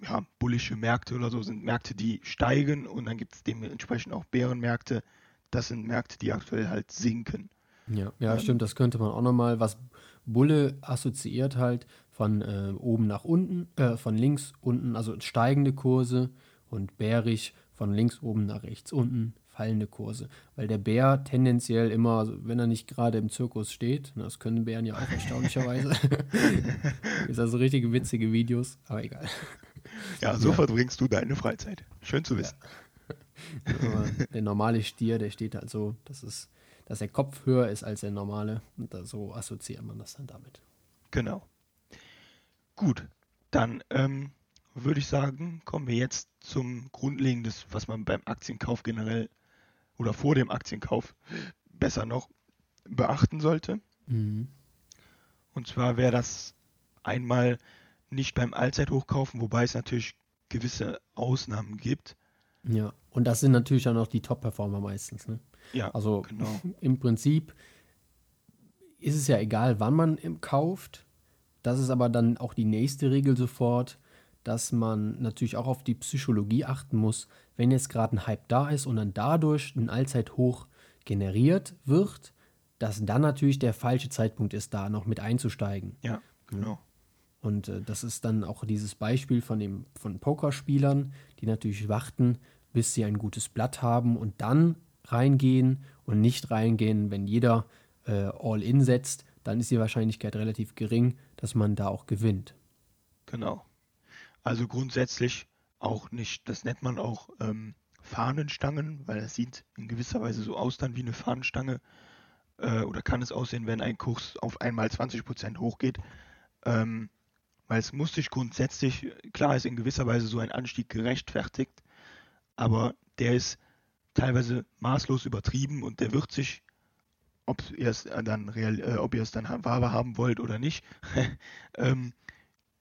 ja, bullische Märkte oder so, sind Märkte, die steigen und dann gibt es dementsprechend auch Bärenmärkte. Das sind Märkte, die aktuell halt sinken. Ja, ja ähm, stimmt, das könnte man auch nochmal, was Bulle assoziiert halt von äh, oben nach unten, äh, von links unten, also steigende Kurse und bärig von links oben nach rechts unten, fallende Kurse. Weil der Bär tendenziell immer, also wenn er nicht gerade im Zirkus steht, das können Bären ja auch erstaunlicherweise, ist also richtige witzige Videos, aber egal. Ja, so ja. verbringst du deine Freizeit. Schön zu wissen. Ja. der normale Stier, der steht halt so, das ist dass der Kopf höher ist als der normale. Und da, so assoziiert man das dann damit. Genau. Gut, dann ähm, würde ich sagen, kommen wir jetzt zum Grundlegenden, was man beim Aktienkauf generell oder vor dem Aktienkauf besser noch beachten sollte. Mhm. Und zwar wäre das einmal nicht beim Allzeithochkaufen, wobei es natürlich gewisse Ausnahmen gibt. Ja, und das sind natürlich dann auch die Top-Performer meistens. Ne? Ja, also genau. im Prinzip ist es ja egal, wann man kauft. Das ist aber dann auch die nächste Regel sofort, dass man natürlich auch auf die Psychologie achten muss, wenn jetzt gerade ein Hype da ist und dann dadurch ein Allzeithoch generiert wird, dass dann natürlich der falsche Zeitpunkt ist, da noch mit einzusteigen. Ja, genau. Und äh, das ist dann auch dieses Beispiel von, dem, von Pokerspielern, die natürlich warten, bis sie ein gutes Blatt haben und dann reingehen und nicht reingehen, wenn jeder äh, All-In setzt, dann ist die Wahrscheinlichkeit relativ gering, dass man da auch gewinnt. Genau. Also grundsätzlich auch nicht, das nennt man auch ähm, Fahnenstangen, weil es sieht in gewisser Weise so aus dann wie eine Fahnenstange äh, oder kann es aussehen, wenn ein Kurs auf einmal 20% hochgeht. Ähm, weil es muss sich grundsätzlich, klar ist in gewisser Weise so ein Anstieg gerechtfertigt, aber der ist teilweise maßlos übertrieben und der wird sich, ob ihr es dann real, äh, ob ihr es dann wahr haben wollt oder nicht, ähm,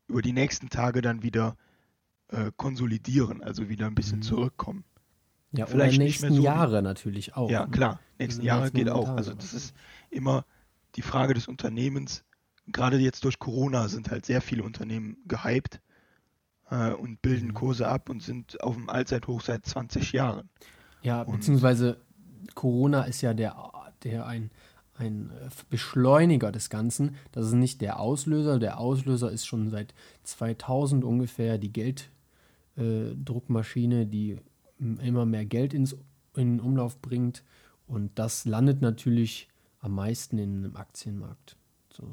über die nächsten Tage dann wieder äh, konsolidieren, also wieder ein bisschen mhm. zurückkommen. Ja, Vielleicht oder nächsten so Jahre natürlich auch. Ja, ne? klar, nächsten Jahre geht auch. Also das ist immer die Frage des Unternehmens. Gerade jetzt durch Corona sind halt sehr viele Unternehmen gehypt äh, und bilden mhm. Kurse ab und sind auf dem Allzeithoch seit 20 Jahren. Ja, und beziehungsweise Corona ist ja der, der ein, ein Beschleuniger des Ganzen. Das ist nicht der Auslöser. Der Auslöser ist schon seit 2000 ungefähr die Gelddruckmaschine, die immer mehr Geld ins, in den Umlauf bringt. Und das landet natürlich am meisten in einem Aktienmarkt. So,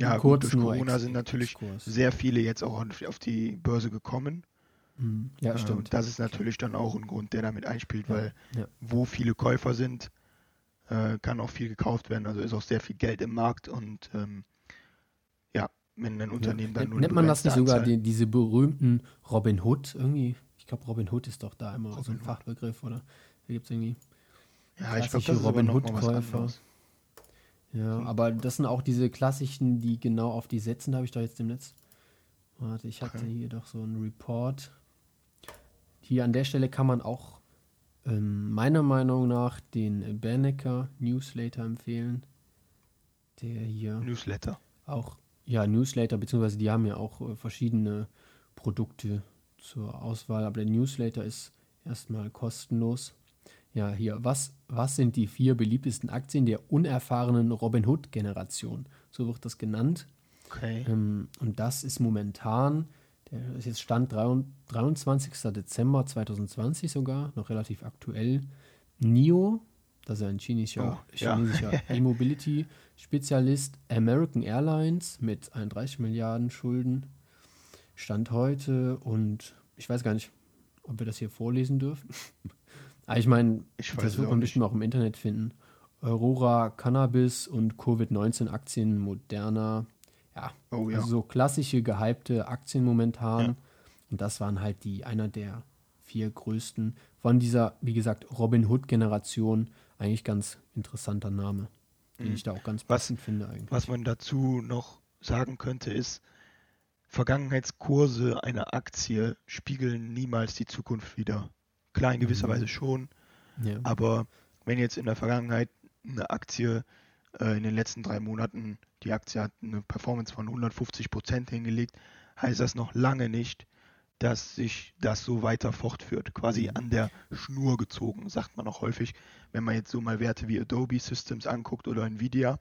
ja, kurz gut, durch Corona sind natürlich Exkurs. sehr viele jetzt auch auf die Börse gekommen. Mhm. Ja, äh, stimmt. Das ist natürlich dann auch ein Grund, der damit einspielt, weil ja. wo viele Käufer sind, äh, kann auch viel gekauft werden. Also ist auch sehr viel Geld im Markt und ähm, ja, wenn ein Unternehmen ja. dann nur. Nennt man das nicht sogar die, diese berühmten Robin Hood irgendwie? Ich glaube, Robin Hood ist doch da immer Robin so ein Fachbegriff, oder? Da gibt es irgendwie. Ja, ich glaube, Robin Hood-Käufer. Ja, mhm. aber das sind auch diese klassischen, die genau auf die setzen. Da habe ich doch jetzt im Netz. Warte, ich hatte okay. hier doch so einen Report. Hier an der Stelle kann man auch ähm, meiner Meinung nach den Bernecker Newsletter empfehlen. Der hier. Newsletter. Auch, ja, Newsletter, beziehungsweise die haben ja auch äh, verschiedene Produkte zur Auswahl, aber der Newsletter ist erstmal kostenlos. Ja, hier, was, was sind die vier beliebtesten Aktien der unerfahrenen Robin Hood-Generation? So wird das genannt. Okay. Ähm, und das ist momentan, der ist jetzt Stand 23. Dezember 2020 sogar, noch relativ aktuell. NIO, das ist ein chinesischer, oh, chinesischer ja. E-Mobility-Spezialist. American Airlines mit 31 Milliarden Schulden. Stand heute und ich weiß gar nicht, ob wir das hier vorlesen dürfen. Aber ich meine, das wird man bestimmt auch im Internet finden. Aurora Cannabis und Covid-19-Aktien moderner. Ja, oh, ja. Also so klassische gehypte Aktien momentan. Ja. Und das waren halt die einer der vier größten von dieser, wie gesagt, Robin Hood-Generation. Eigentlich ganz interessanter Name, den mhm. ich da auch ganz passend was, finde eigentlich. Was man dazu noch sagen könnte, ist, Vergangenheitskurse einer Aktie spiegeln niemals die Zukunft wider. Klar, in gewisser mhm. Weise schon. Ja. Aber wenn jetzt in der Vergangenheit eine Aktie in den letzten drei Monaten, die Aktie hat eine Performance von 150 Prozent hingelegt, heißt das noch lange nicht, dass sich das so weiter fortführt. Quasi mhm. an der Schnur gezogen, sagt man auch häufig. Wenn man jetzt so mal Werte wie Adobe Systems anguckt oder Nvidia,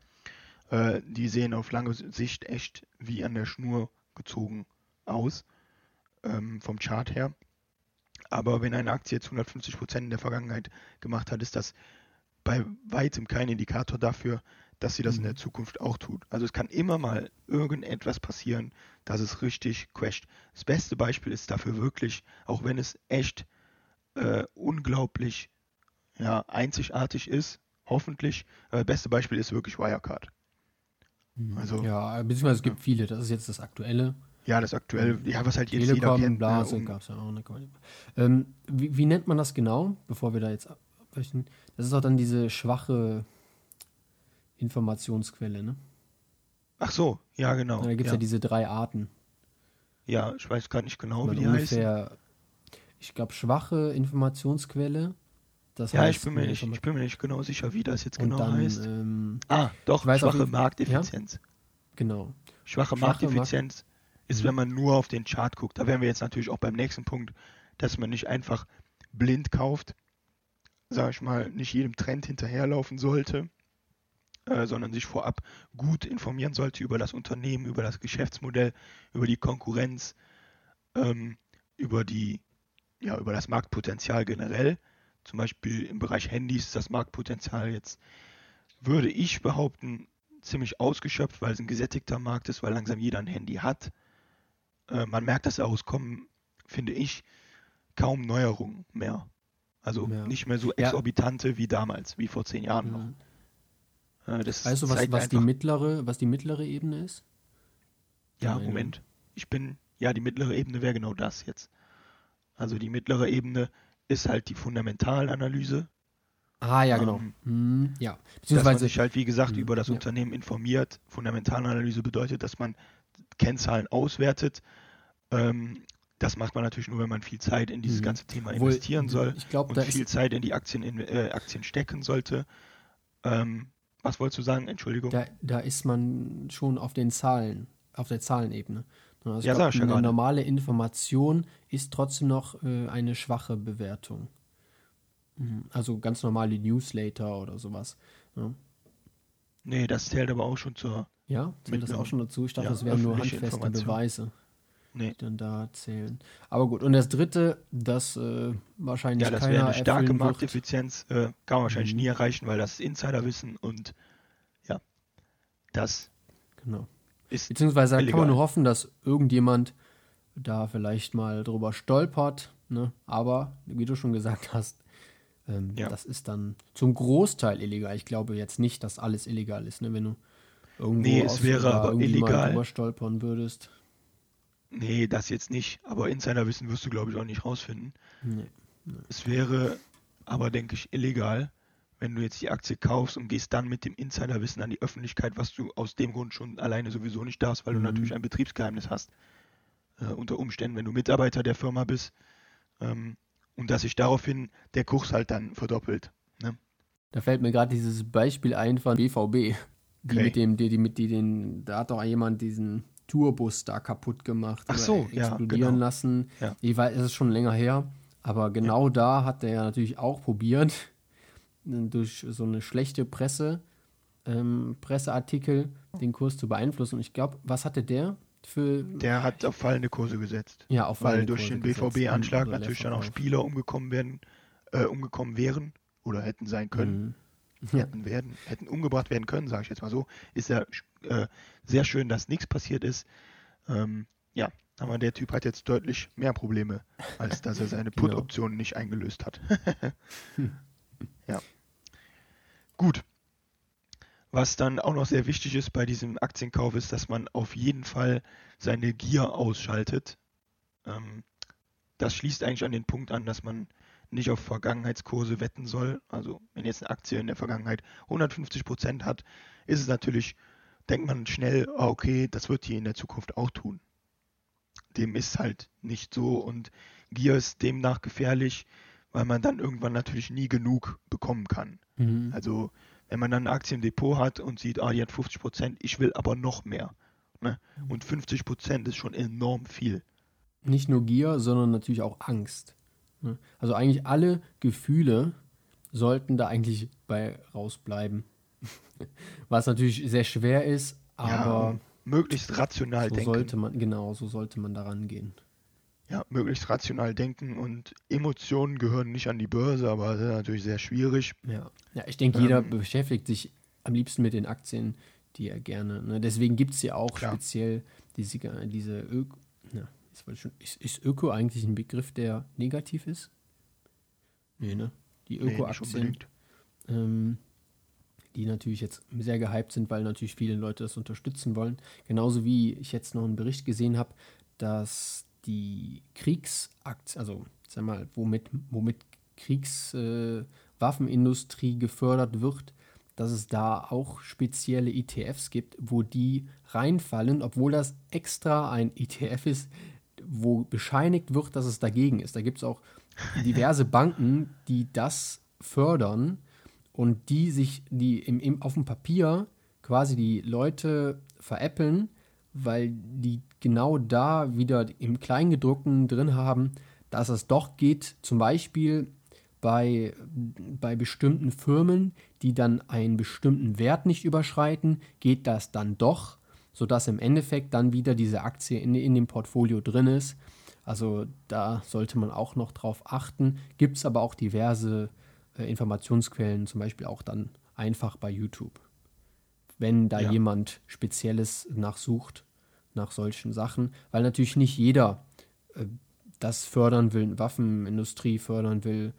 äh, die sehen auf lange Sicht echt wie an der Schnur gezogen aus, ähm, vom Chart her. Aber wenn eine Aktie jetzt 150 Prozent in der Vergangenheit gemacht hat, ist das bei weitem kein Indikator dafür, dass sie das in der mhm. Zukunft auch tut. Also es kann immer mal irgendetwas passieren, dass es richtig crasht. Das beste Beispiel ist dafür wirklich, auch wenn es echt äh, unglaublich ja, einzigartig ist, hoffentlich, äh, beste Beispiel ist wirklich Wirecard. Mhm. Also, ja, beziehungsweise es gibt ja. viele, das ist jetzt das Aktuelle. Ja, das aktuell, ja, was halt jetzt Telekom, jeder kennt. Blase ne, um, gab es ja auch. Ne, ähm, wie, wie, nennt man das genau, bevor wir da jetzt abbrechen? Das ist auch dann diese schwache Informationsquelle, ne? Ach so, ja, genau. da gibt es ja. ja. diese drei Arten. Ja, ich weiß gar nicht genau, wie die ungefähr, heißen. Ich glaube, schwache Informationsquelle. Das ja, heißt, ich, bin mir nicht, ich bin mir nicht genau sicher, wie das jetzt genau dann, heißt. Ähm, ah, doch, schwache Markteffizienz. Ja? Genau. Schwache, schwache Markteffizienz. Markt ist, wenn man nur auf den Chart guckt. Da wären wir jetzt natürlich auch beim nächsten Punkt, dass man nicht einfach blind kauft, sage ich mal, nicht jedem Trend hinterherlaufen sollte, äh, sondern sich vorab gut informieren sollte über das Unternehmen, über das Geschäftsmodell, über die Konkurrenz, ähm, über die, ja, über das Marktpotenzial generell. Zum Beispiel im Bereich Handys das Marktpotenzial jetzt, würde ich behaupten, ziemlich ausgeschöpft, weil es ein gesättigter Markt ist, weil langsam jeder ein Handy hat. Äh, man merkt, dass auch, es kommen, finde ich, kaum Neuerungen mehr. Also Ja. nicht mehr so Ja. exorbitante wie damals, wie vor zehn Jahren noch. Das Weißt du, was, was, die mittlere, was die mittlere Ebene ist? Ja, Nein. Moment. Ich bin, ja, die mittlere Ebene wäre genau das jetzt. Also die mittlere Ebene ist halt die Fundamentalanalyse, Ah, ja, genau. Ähm, Hm, ja. dass man Beziehungsweise, sich halt, wie gesagt, Mhm, über das ja. Unternehmen informiert. Fundamentalanalyse bedeutet, dass man Kennzahlen auswertet. Ähm, das macht man natürlich nur, wenn man viel Zeit in dieses Mhm. ganze Thema investieren soll ich glaube, und viel Zeit in die Aktien, in, äh, Aktien stecken sollte. Ähm, was wolltest du sagen? Entschuldigung. da, da ist man schon auf den Zahlen, auf der Zahlenebene. Also Ja, glaub, eine gerade. normale Information ist trotzdem noch äh, eine schwache Bewertung. Mhm. Also ganz normale Newsletter oder sowas. Ja, Nee, das zählt aber auch schon zur. ja zählt das auch schon dazu? Ich dachte, Ja, das wären nur handfeste. Beweise, Nee. die dann da zählen. Aber gut, und das dritte, das äh, wahrscheinlich Ja, das keiner wäre eine starke. Markteffizienz, äh, kann man wahrscheinlich Mhm. nie erreichen, weil das Insiderwissen und ja, das Genau. ist Beziehungsweise kann illegal. man nur hoffen, dass irgendjemand da vielleicht mal drüber stolpert. Ne? Aber, wie du schon gesagt hast, ähm, Ja. das ist dann zum Großteil illegal. Ich glaube jetzt nicht, dass alles illegal ist. Ne? Wenn du irgendwo Nee, es wäre aber illegal. drüber stolpern würdest. Nee, das jetzt nicht, aber Insiderwissen wirst du, glaube ich, auch nicht rausfinden. Nee. Es wäre aber, denke ich, illegal, wenn du jetzt die Aktie kaufst und gehst dann mit dem Insiderwissen an die Öffentlichkeit, was du aus dem Grund schon alleine sowieso nicht darfst, weil du Mhm. natürlich ein Betriebsgeheimnis hast. Äh, unter Umständen, wenn du Mitarbeiter der Firma bist. Ähm, und dass sich daraufhin der Kurs halt dann verdoppelt. Ne? Da fällt mir gerade dieses Beispiel ein von BVB. Die Okay. mit dem, die, die mit die den, da hat doch jemand diesen Tourbus da kaputt gemacht. Ach oder so, ja, explodieren genau. lassen. Ja. Ich weiß, es ist schon länger her, aber genau da hat er ja natürlich auch probiert, durch so eine schlechte Presse, ähm, Presseartikel den Kurs zu beeinflussen. Und ich glaube, was hatte der für Der hat auf fallende Kurse gesetzt. ja, auf Weil fallende durch Kurse den. BVB-Anschlag Oder natürlich dann auch. Spieler umgekommen werden, äh, umgekommen wären oder hätten sein können. Mhm. Ja. hätten werden, hätten umgebracht werden können, sage ich jetzt mal so, ist ja äh, sehr schön, dass nichts passiert ist. Ähm, ja, aber der Typ hat jetzt deutlich mehr Probleme, als dass er seine Genau. Put-Option nicht eingelöst hat. ja. Gut. Was dann auch noch sehr wichtig ist bei diesem Aktienkauf, ist, dass man auf jeden Fall seine Gier ausschaltet. Ähm, das schließt eigentlich an den Punkt an, dass man nicht auf Vergangenheitskurse wetten soll. Also wenn jetzt eine Aktie in der Vergangenheit 150 Prozent hat, ist es natürlich, denkt man schnell, ah, okay, das wird die in der Zukunft auch tun. Dem ist halt nicht so und Gier ist demnach gefährlich, weil man dann irgendwann natürlich nie genug bekommen kann. Mhm. Also wenn man dann eine Aktie im Depot hat und sieht, ah, die hat 50 Prozent, ich will aber noch mehr. Ne? Und 50 Prozent ist schon enorm viel. Nicht nur Gier, sondern natürlich auch Angst. Ne? Also eigentlich alle Gefühle sollten da eigentlich bei rausbleiben. Was natürlich sehr schwer ist, aber ja, möglichst rational so denken. sollte man, genau, so sollte man daran gehen. ja, möglichst rational denken und Emotionen gehören nicht an die Börse, aber das ist natürlich sehr schwierig. Ja, ja ich denke, jeder Ähm, beschäftigt sich am liebsten mit den Aktien, die er gerne. Ne? Deswegen gibt es ja auch Klar. speziell diese, diese wollte ich schon, ist, ist Öko eigentlich ein Begriff, der negativ ist? Nee, ne? Die Nee, Öko-Aktien. unbedingt. ähm, die natürlich jetzt sehr gehypt sind, weil natürlich viele Leute das unterstützen wollen. Genauso wie ich jetzt noch einen Bericht gesehen habe, dass die Kriegsaktien, also sag mal, womit, womit Kriegswaffenindustrie äh, gefördert wird, dass es da auch spezielle ETFs gibt, wo die reinfallen, obwohl das extra ein ETF ist, wo bescheinigt wird, dass es dagegen ist. Da gibt es auch diverse Banken, die das fördern und die sich, die im, im, auf dem Papier quasi die Leute veräppeln, weil die genau da wieder im Kleingedruckten drin haben, dass es doch geht, zum Beispiel bei, bei bestimmten Firmen, die dann einen bestimmten Wert nicht überschreiten, geht das dann doch, sodass im Endeffekt dann wieder diese Aktie in, in dem Portfolio drin ist. Also da sollte man auch noch drauf achten. Gibt es aber auch diverse äh, Informationsquellen, zum Beispiel auch dann einfach bei YouTube. Wenn da Ja. jemand Spezielles nachsucht, nach solchen Sachen, weil natürlich nicht jeder äh, das fördern will, Waffenindustrie fördern will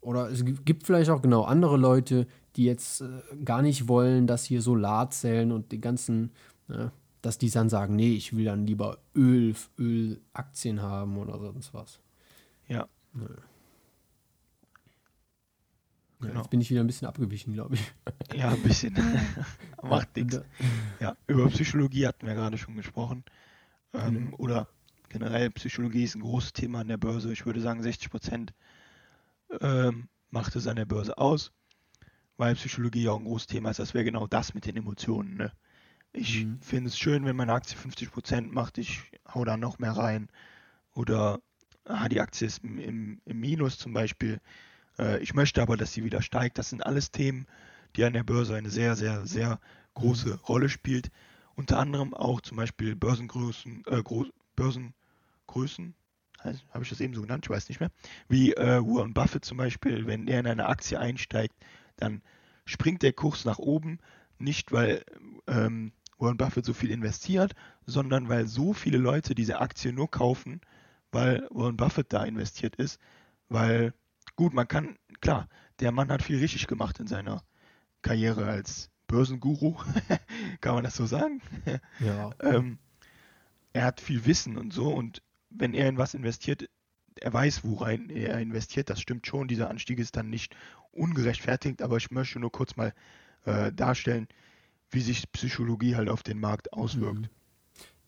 oder es gibt vielleicht auch genau andere Leute, die jetzt äh, gar nicht wollen, dass hier Solarzellen und die ganzen, äh, dass die dann sagen, nee, ich will dann lieber Öl, Ölaktien haben oder sonst was. Ja. Ja. Ja, Genau. Jetzt bin ich wieder ein bisschen abgewichen, glaube ich. Ja, ein bisschen. Macht nichts. Äh, Ja, über Psychologie hatten wir gerade schon gesprochen. Ähm, Mhm. Oder generell Psychologie ist ein großes Thema an der Börse. Ich würde sagen, 60 Prozent ähm, macht es an der Börse aus, weil Psychologie auch ein großes Thema ist. Das wäre genau das mit den Emotionen. Ne? Ich Mhm. finde es schön, wenn meine Aktie 50 Prozent macht, ich hau da noch mehr rein. Oder ah, die Aktie ist im, im, im Minus zum Beispiel. Äh, ich möchte aber, dass sie wieder steigt. Das sind alles Themen, die an der Börse eine sehr, sehr, sehr große Rolle spielt. Unter anderem auch zum Beispiel Börsengrößen, äh, Groß, Börsengrößen, also, habe ich das eben so genannt, ich weiß nicht mehr, wie äh, Warren Buffett zum Beispiel, wenn er in eine Aktie einsteigt, dann springt der Kurs nach oben, nicht weil ähm, Warren Buffett so viel investiert, sondern weil so viele Leute diese Aktie nur kaufen, weil Warren Buffett da investiert ist, weil gut, man kann, klar, der Mann hat viel richtig gemacht in seiner Karriere als Börsenguru, kann man das so sagen? ja. ähm, er hat viel Wissen und so und wenn er in was investiert, er weiß, worein er investiert, das stimmt schon, dieser Anstieg ist dann nicht ungerechtfertigt, aber ich möchte nur kurz mal äh, darstellen, wie sich Psychologie halt auf den Markt auswirkt. Mhm.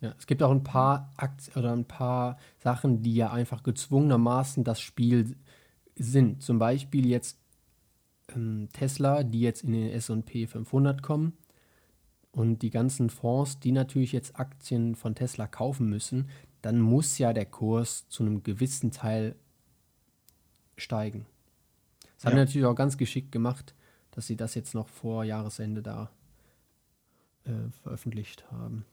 Ja, es gibt auch ein paar Aktien oder ein paar Sachen, die ja einfach gezwungenermaßen das Spiel sind. Zum Beispiel jetzt ähm, Tesla, die jetzt in den S&P 500 kommen und die ganzen Fonds, die natürlich jetzt Aktien von Tesla kaufen müssen, dann muss ja der Kurs zu einem gewissen Teil steigen. Das haben Ja. die natürlich auch ganz geschickt gemacht, dass sie das jetzt noch vor Jahresende da äh, veröffentlicht haben.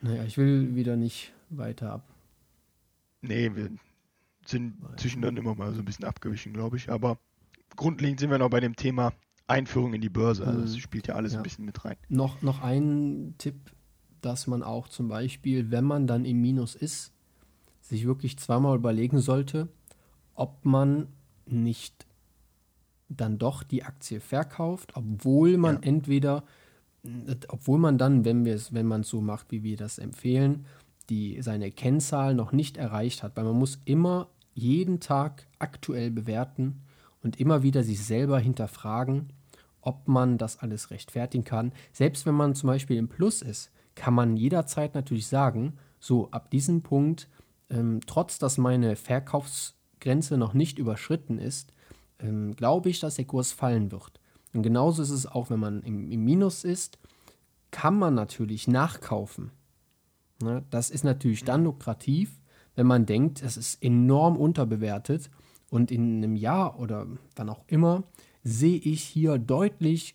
Naja, ich will wieder nicht weiter ab. Nee, wir sind zwischendrin immer mal so ein bisschen abgewichen, glaube ich, aber grundlegend sind wir noch bei dem Thema Einführung in die Börse, also es Mhm. spielt ja alles Ja. ein bisschen mit rein. Noch, noch ein Tipp, dass man auch zum Beispiel, wenn man dann im Minus ist, sich wirklich zweimal überlegen sollte, ob man nicht dann doch die Aktie verkauft, obwohl man Ja. entweder, obwohl man dann, wenn wenn man es so macht, wie wir das empfehlen, die seine Kennzahl noch nicht erreicht hat, weil man muss immer jeden Tag aktuell bewerten und immer wieder sich selber hinterfragen, ob man das alles rechtfertigen kann. Selbst wenn man zum Beispiel im Plus ist, kann man jederzeit natürlich sagen, so ab diesem Punkt, ähm, trotz dass meine Verkaufsgrenze noch nicht überschritten ist, ähm, glaube ich, dass der Kurs fallen wird. Und genauso ist es auch, wenn man im, im Minus ist, kann man natürlich nachkaufen. Ne? Das ist natürlich dann lukrativ, wenn man denkt, es ist enorm unterbewertet und in einem Jahr oder wann auch immer sehe ich hier deutlich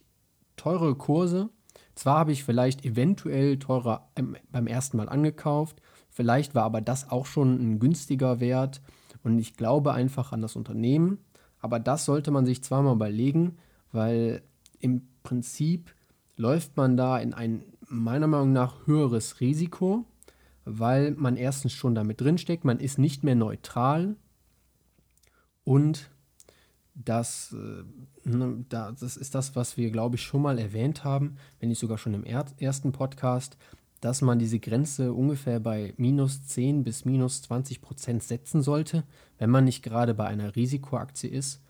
teure Kurse. Zwar habe ich vielleicht eventuell teurer ähm, beim ersten Mal angekauft, vielleicht war aber das auch schon ein günstiger Wert und ich glaube einfach an das Unternehmen. Aber das sollte man sich zweimal überlegen, weil im Prinzip läuft man da in ein meiner Meinung nach höheres Risiko, weil man erstens schon damit drinsteckt, man ist nicht mehr neutral und das, äh, ne, da, das ist das, was wir, glaube ich, schon mal erwähnt haben, wenn nicht sogar schon im er ersten Podcast, dass man diese Grenze ungefähr bei minus 10 bis minus 20 Prozent setzen sollte, wenn man nicht gerade bei einer Risikoaktie ist.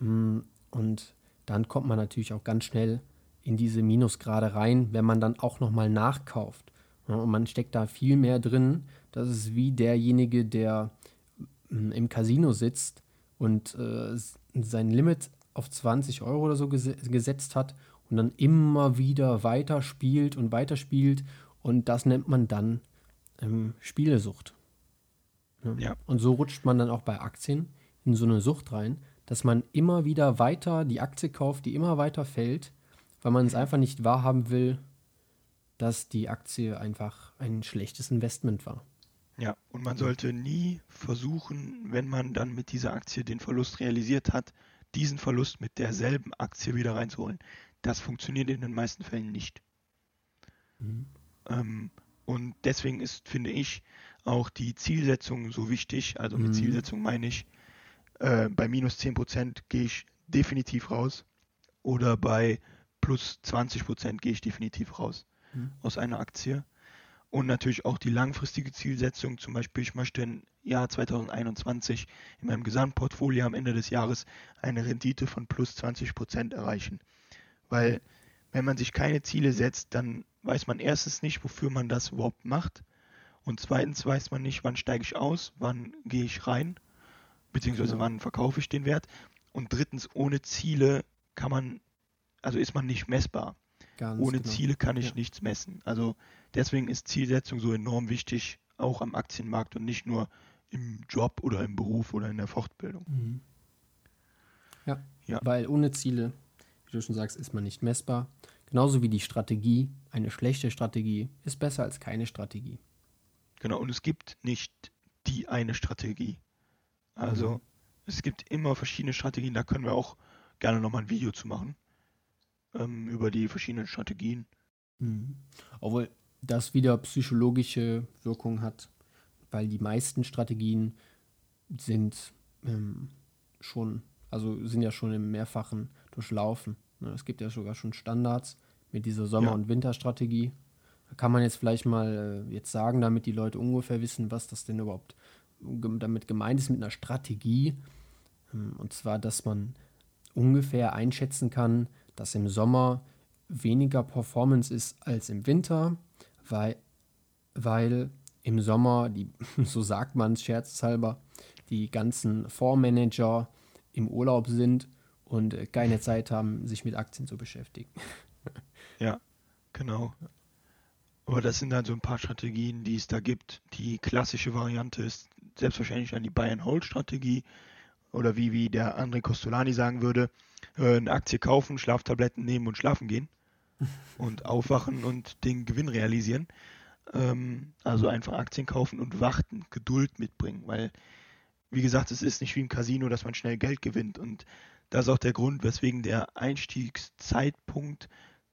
Mm, Und dann kommt man natürlich auch ganz schnell in diese Minusgrade rein, wenn man dann auch nochmal nachkauft. Ja, Und man steckt da viel mehr drin. Das ist wie derjenige, der mm, im Casino sitzt und äh, sein Limit auf 20 Euro oder so gese gesetzt hat und dann immer wieder weiter spielt und weiter spielt. Und das nennt man dann ähm, Spielesucht. Ja. Ja. Und so rutscht man dann auch bei Aktien in so eine Sucht rein, dass man immer wieder weiter die Aktie kauft, die immer weiter fällt, weil man es einfach nicht wahrhaben will, dass die Aktie einfach ein schlechtes Investment war. Ja, und man sollte nie versuchen, wenn man dann mit dieser Aktie den Verlust realisiert hat, diesen Verlust mit derselben Aktie wieder reinzuholen. Das funktioniert in den meisten Fällen nicht. Ähm, und deswegen ist, finde ich, auch die Zielsetzung so wichtig. Also mit Mhm. Zielsetzung meine ich, äh, bei minus 10% gehe ich definitiv raus oder bei plus 20% gehe ich definitiv raus mhm. aus einer Aktie. Und natürlich auch die langfristige Zielsetzung, zum Beispiel ich möchte im Jahr 2021 in meinem Gesamtportfolio am Ende des Jahres eine Rendite von plus 20% erreichen. Weil wenn man sich keine Ziele setzt, dann weiß man erstens nicht, wofür man das überhaupt macht. Und zweitens weiß man nicht, wann steige ich aus, wann gehe ich rein, beziehungsweise ja. wann verkaufe ich den Wert. Und drittens, ohne Ziele kann man, also ist man nicht messbar. Ganz ohne genau. Ziele kann ich ja. nichts messen. Also deswegen ist Zielsetzung so enorm wichtig, auch am Aktienmarkt und nicht nur im Job oder im Beruf oder in der Fortbildung. Mhm. Ja, ja, weil ohne Ziele, wie du schon sagst, ist man nicht messbar. Genauso wie die Strategie. Eine schlechte Strategie ist besser als keine Strategie. Genau, und es gibt nicht die eine Strategie. Also mhm. es gibt immer verschiedene Strategien, da können wir auch gerne nochmal ein Video zu machen. Ähm, über die verschiedenen Strategien. Mhm. Obwohl das wieder psychologische Wirkung hat, weil die meisten Strategien sind ähm, schon, also sind ja schon im Mehrfachen durchlaufen. Ne, es gibt ja sogar schon Standards mit dieser Sommer- ja. und Winterstrategie. Da kann man jetzt vielleicht mal äh, jetzt sagen, damit die Leute ungefähr wissen, was das denn überhaupt damit gemeint ist mit einer Strategie. Ähm, und zwar, dass man ungefähr einschätzen kann, dass im Sommer weniger Performance ist als im Winter, weil, weil im Sommer, die, so sagt man es scherzhalber, die ganzen Fondsmanager im Urlaub sind und äh, keine Zeit haben, sich mit Aktien zu beschäftigen. Ja, genau. Aber das sind dann so ein paar Strategien, die es da gibt. Die klassische Variante ist selbstverständlich dann die Buy-and-Hold-Strategie. Oder wie, wie der André Costolani sagen würde, äh, eine Aktie kaufen, Schlaftabletten nehmen und schlafen gehen. und aufwachen und den Gewinn realisieren. Ähm, also einfach Aktien kaufen und warten, Geduld mitbringen. Weil, wie gesagt, es ist nicht wie im Casino, dass man schnell Geld gewinnt. Und das ist auch der Grund, weswegen der Einstiegszeitpunkt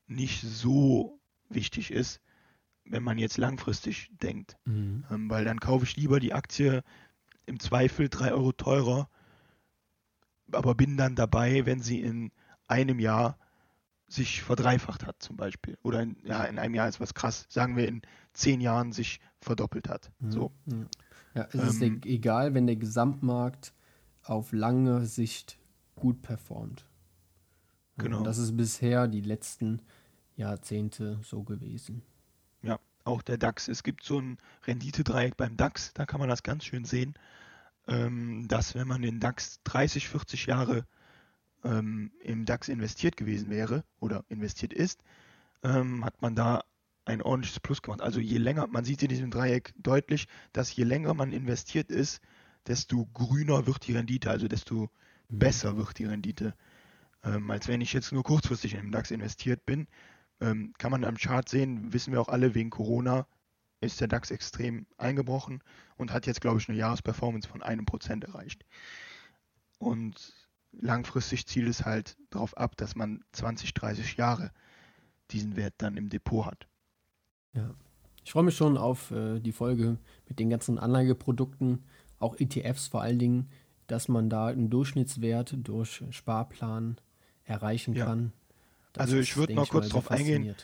nicht so wichtig ist, wenn man jetzt langfristig denkt. Mhm. Ähm, weil dann kaufe ich lieber die Aktie im Zweifel 3 Euro teurer, aber bin dann dabei, wenn sie in einem Jahr sich verdreifacht hat zum Beispiel. Oder in, ja, in einem Jahr ist was krass. Sagen wir in zehn Jahren sich verdoppelt hat. Mhm. So. Ja, es ist ähm, egal, wenn der Gesamtmarkt auf lange Sicht gut performt. Genau. Und das ist bisher die letzten Jahrzehnte so gewesen. Ja, auch der DAX. Es gibt so ein Renditedreieck beim DAX, da kann man das ganz schön sehen, ähm, dass wenn man den DAX 30, 40 Jahre ähm, im DAX investiert gewesen wäre oder investiert ist, ähm, hat man da ein ordentliches Plus gemacht. Also je länger, man sieht in diesem Dreieck deutlich, dass je länger man investiert ist, desto grüner wird die Rendite, also desto Mhm. besser wird die Rendite. Ähm, als wenn ich jetzt nur kurzfristig in den DAX investiert bin. Ähm, kann man am Chart sehen, wissen wir auch alle, wegen Corona ist der DAX extrem eingebrochen und hat jetzt, glaube ich, eine Jahresperformance von einem Prozent erreicht. Und langfristig zielt es halt darauf ab, dass man 20, 30 Jahre diesen Wert dann im Depot hat. Ja. Ich freue mich schon auf äh, die Folge mit den ganzen Anlageprodukten, auch ETFs vor allen Dingen, dass man da einen Durchschnittswert durch Sparplan erreichen ja. kann. Also ich würde noch kurz darauf eingehen,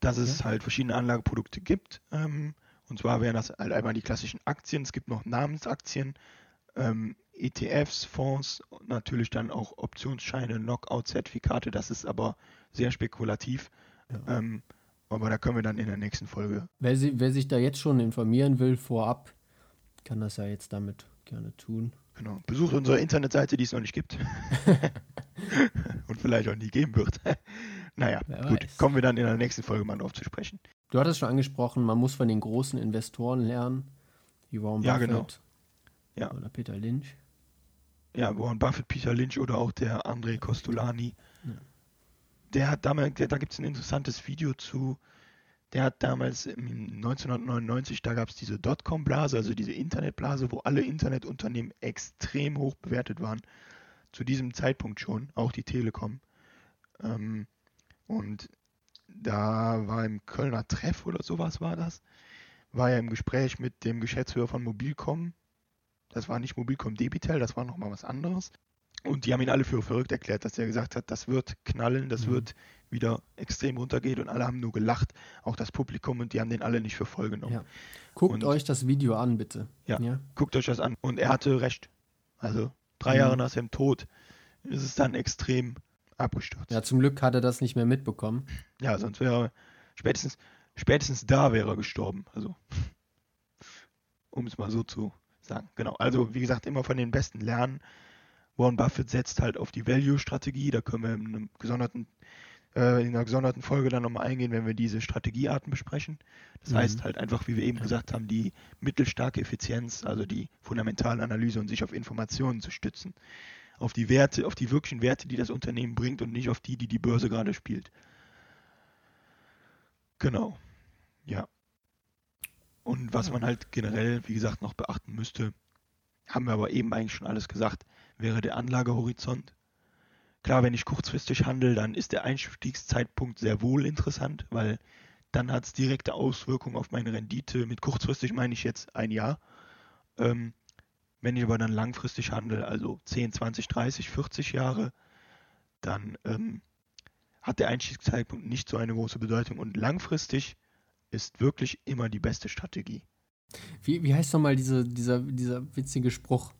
dass es ja? halt verschiedene Anlageprodukte gibt. Ähm, und zwar wären das halt einmal die klassischen Aktien, es gibt noch Namensaktien, ähm, ETFs, Fonds, natürlich dann auch Optionsscheine, Knockout-Zertifikate, das ist aber sehr spekulativ. Ja. Ähm, aber da können wir dann in der nächsten Folge. Wer, wer sich da jetzt schon informieren will vorab, kann das ja jetzt damit gerne tun. Genau. Besucht unsere Internetseite, die es noch nicht gibt. Und vielleicht auch nie geben wird. naja, Wer gut. Weiß. Kommen wir dann in der nächsten Folge mal drauf zu sprechen. Du hattest schon angesprochen, man muss von den großen Investoren lernen, wie Warren ja, genau. Buffett genau. ja. oder Peter Lynch. Ja, Warren Buffett, Peter Lynch oder auch der André Costolani. Ja. Der hat damals, der, da gibt es ein interessantes Video zu, der hat damals 1999, da gab es diese Dotcom-Blase, also diese Internetblase, wo alle Internetunternehmen extrem hoch bewertet waren. Zu diesem Zeitpunkt schon, auch die Telekom. Ähm, und da war im Kölner Treff oder sowas war das, war er im Gespräch mit dem Geschäftsführer von Mobilcom, Das war nicht Mobilcom Debitel, das war nochmal was anderes. Und die haben ihn alle für verrückt erklärt, dass er gesagt hat, das wird knallen, das mhm. wird wieder extrem runtergehen und alle haben nur gelacht, auch das Publikum und die haben den alle nicht für voll genommen. Ja. Guckt und, euch das Video an, bitte. Ja, ja, guckt euch das an. Und er hatte recht. Also drei mhm. Jahre nach seinem Tod ist es dann extrem abgestürzt. Ja, zum Glück hat er das nicht mehr mitbekommen. Ja, sonst wäre er spätestens, spätestens da wäre er gestorben. Also, um es mal so zu sagen. Genau. Also, wie gesagt, immer von den Besten lernen. Warren Buffett setzt halt auf die Value-Strategie. Da können wir in, einem gesonderten, äh, in einer gesonderten Folge dann nochmal eingehen, wenn wir diese Strategiearten besprechen. Das mhm. heißt halt einfach, wie wir eben gesagt haben, die mittelstarke Effizienz, also die fundamentale Analyse und sich auf Informationen zu stützen. Auf die Werte, auf die wirklichen Werte, die das Unternehmen bringt und nicht auf die, die die Börse gerade spielt. Genau. Ja. Und was man halt generell, wie gesagt, noch beachten müsste, haben wir aber eben eigentlich schon alles gesagt, wäre der Anlagehorizont. Klar, wenn ich kurzfristig handle, dann ist der Einstiegszeitpunkt sehr wohl interessant, weil dann hat es direkte Auswirkungen auf meine Rendite. Mit kurzfristig meine ich jetzt ein Jahr. Ähm, wenn ich aber dann langfristig handle, also 10, 20, 30, 40 Jahre, dann ähm, hat der Einstiegszeitpunkt nicht so eine große Bedeutung. Und langfristig ist wirklich immer die beste Strategie. Wie, wie heißt nochmal diese, dieser, dieser witzige Spruch?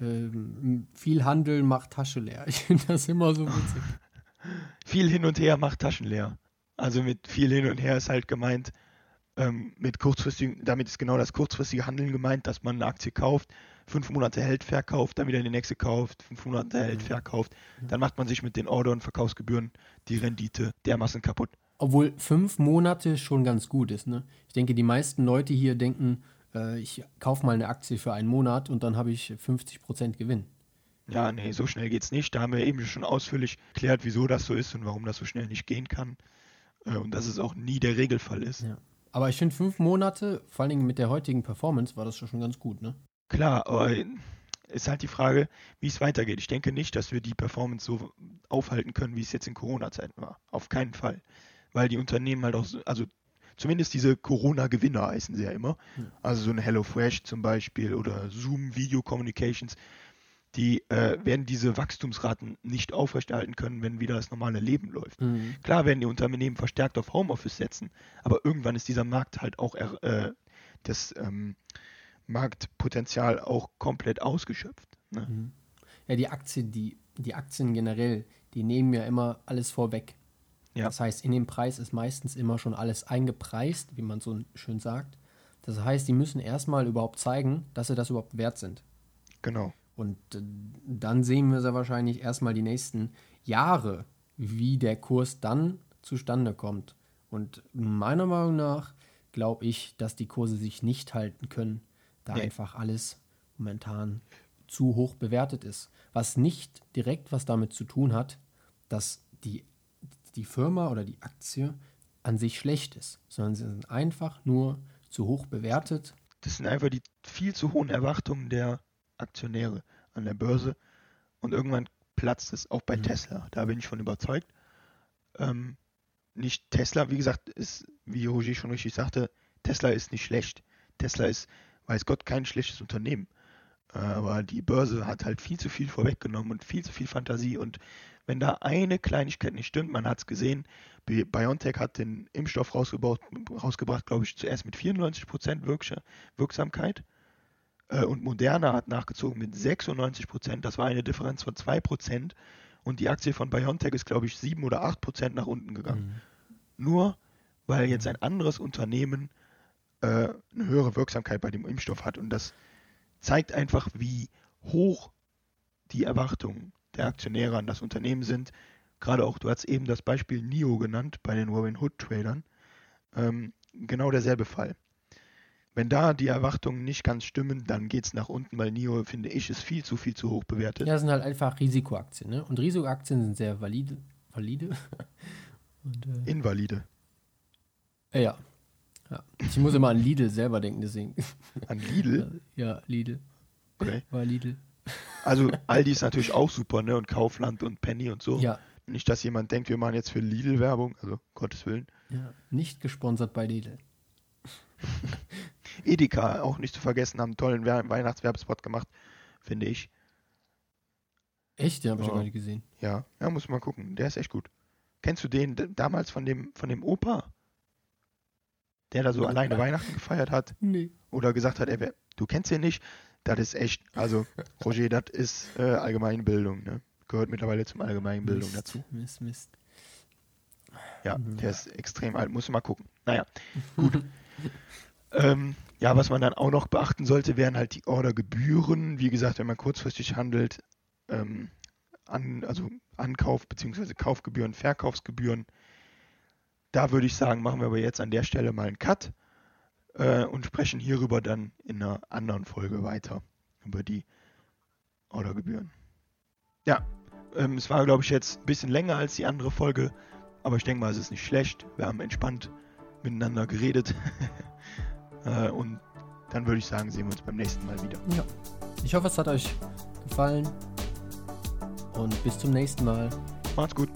Ähm, viel Handel macht Tasche leer. Ich finde das immer so witzig. viel hin und her macht Taschen leer. Also mit viel hin und her ist halt gemeint, ähm, mit kurzfristigen, damit ist genau das kurzfristige Handeln gemeint, dass man eine Aktie kauft, fünf Monate hält, verkauft, dann wieder die nächste kauft, fünf Monate hält, mhm. verkauft. Dann macht man sich mit den Order- und Verkaufsgebühren die Rendite dermaßen kaputt. Obwohl fünf Monate schon ganz gut ist. Ne? Ich denke, die meisten Leute hier denken, äh, ich kaufe mal eine Aktie für einen Monat und dann habe ich 50% Gewinn. Ja, nee, so schnell geht es nicht. Da haben wir eben schon ausführlich erklärt, wieso das so ist und warum das so schnell nicht gehen kann. Äh, und dass es auch nie der Regelfall ist. Ja. Aber ich finde, fünf Monate, vor allen Dingen mit der heutigen Performance, war das schon ganz gut, ne? Klar, aber ist halt die Frage, wie es weitergeht. Ich denke nicht, dass wir die Performance so aufhalten können, wie es jetzt in Corona-Zeiten war. Auf keinen Fall. Weil die Unternehmen halt auch, also zumindest diese Corona-Gewinner heißen sie ja immer. Also so ein HelloFresh zum Beispiel oder Zoom Video Communications, die äh, werden diese Wachstumsraten nicht aufrechterhalten können, wenn wieder das normale Leben läuft. Mhm. Klar werden die Unternehmen verstärkt auf Homeoffice setzen, aber irgendwann ist dieser Markt halt auch äh, das ähm, Marktpotenzial auch komplett ausgeschöpft. Ne? Mhm. Ja, die Aktien, die, die Aktien generell, die nehmen ja immer alles vorweg. Ja. Das heißt, in dem Preis ist meistens immer schon alles eingepreist, wie man so schön sagt. Das heißt, die müssen erstmal überhaupt zeigen, dass sie das überhaupt wert sind. Genau. Und äh, dann sehen wir sehr wahrscheinlich erstmal die nächsten Jahre, wie der Kurs dann zustande kommt. Und meiner Meinung nach glaube ich, dass die Kurse sich nicht halten können, da nee. einfach alles momentan zu hoch bewertet ist. Was nicht direkt was damit zu tun hat, dass die die Firma oder die Aktie an sich schlecht ist, sondern sie sind einfach nur zu hoch bewertet. Das sind einfach die viel zu hohen Erwartungen der Aktionäre an der Börse und irgendwann platzt es auch bei mhm. Tesla. Da bin ich von überzeugt. Ähm, nicht Tesla, wie gesagt, ist, wie Roger schon richtig sagte, Tesla ist nicht schlecht. Tesla ist, weiß Gott, kein schlechtes Unternehmen. Äh, aber die Börse hat halt viel zu viel vorweggenommen und viel zu viel Fantasie und wenn da eine Kleinigkeit nicht stimmt, man hat es gesehen, BioNTech hat den Impfstoff rausgebracht, glaube ich, zuerst mit 94% Wirksamkeit äh, und Moderna hat nachgezogen mit 96%, das war eine Differenz von 2% und die Aktie von BioNTech ist, glaube ich, 7 oder 8% nach unten gegangen. Mhm. Nur weil jetzt ein anderes Unternehmen äh, eine höhere Wirksamkeit bei dem Impfstoff hat und das zeigt einfach, wie hoch die Erwartungen der Aktionäre an das Unternehmen sind. Gerade auch, du hast eben das Beispiel NIO genannt bei den Robin Hood Tradern. Ähm, genau derselbe Fall. Wenn da die Erwartungen nicht ganz stimmen, dann geht es nach unten, weil NIO, finde ich, ist viel zu viel zu hoch bewertet. Ja, das sind halt einfach Risikoaktien. Ne? Und Risikoaktien sind sehr valide. Valide? Und, äh, Invalide. Äh, ja. ja. Ich muss immer an Lidl selber denken, deswegen. An Lidl? Ja, Lidl. Okay. War Lidl. Also Aldi ist natürlich auch super, ne? Und Kaufland und Penny und so. Ja. Nicht, dass jemand denkt, wir machen jetzt für Lidl Werbung, also Gottes Willen. Ja, nicht gesponsert bei Lidl. Edeka auch nicht zu vergessen, haben einen tollen We Weihnachtswerbespot gemacht, finde ich. Echt? Den habe ich noch gar nicht gesehen. Ja, ja, muss mal gucken. Der ist echt gut. Kennst du den damals von dem, von dem Opa? Der da so alleine Weihnachten gefeiert hat Nee. oder gesagt hat, er wär, du kennst ihn nicht? Das ist echt, also Roger, das ist äh, Allgemeinbildung, ne? Gehört mittlerweile zum Allgemeinbildung Mist, dazu. Mist, Mist. Ja, Mhm. der ist extrem alt, musst du mal gucken. Naja, gut. ähm, ja, was man dann auch noch beachten sollte, wären halt die Ordergebühren. Wie gesagt, wenn man kurzfristig handelt, ähm, an, also Ankauf- bzw. Kaufgebühren, Verkaufsgebühren. Da würde ich sagen, machen wir aber jetzt an der Stelle mal einen Cut äh, und sprechen hierüber dann in einer anderen Folge weiter. Über die Ordergebühren. Ja, ähm, es war, glaube ich, jetzt ein bisschen länger als die andere Folge. Aber ich denke mal, es ist nicht schlecht. Wir haben entspannt miteinander geredet. äh, und dann würde ich sagen, sehen wir uns beim nächsten Mal wieder. Ja. Ich hoffe, es hat euch gefallen. Und bis zum nächsten Mal. Macht's gut.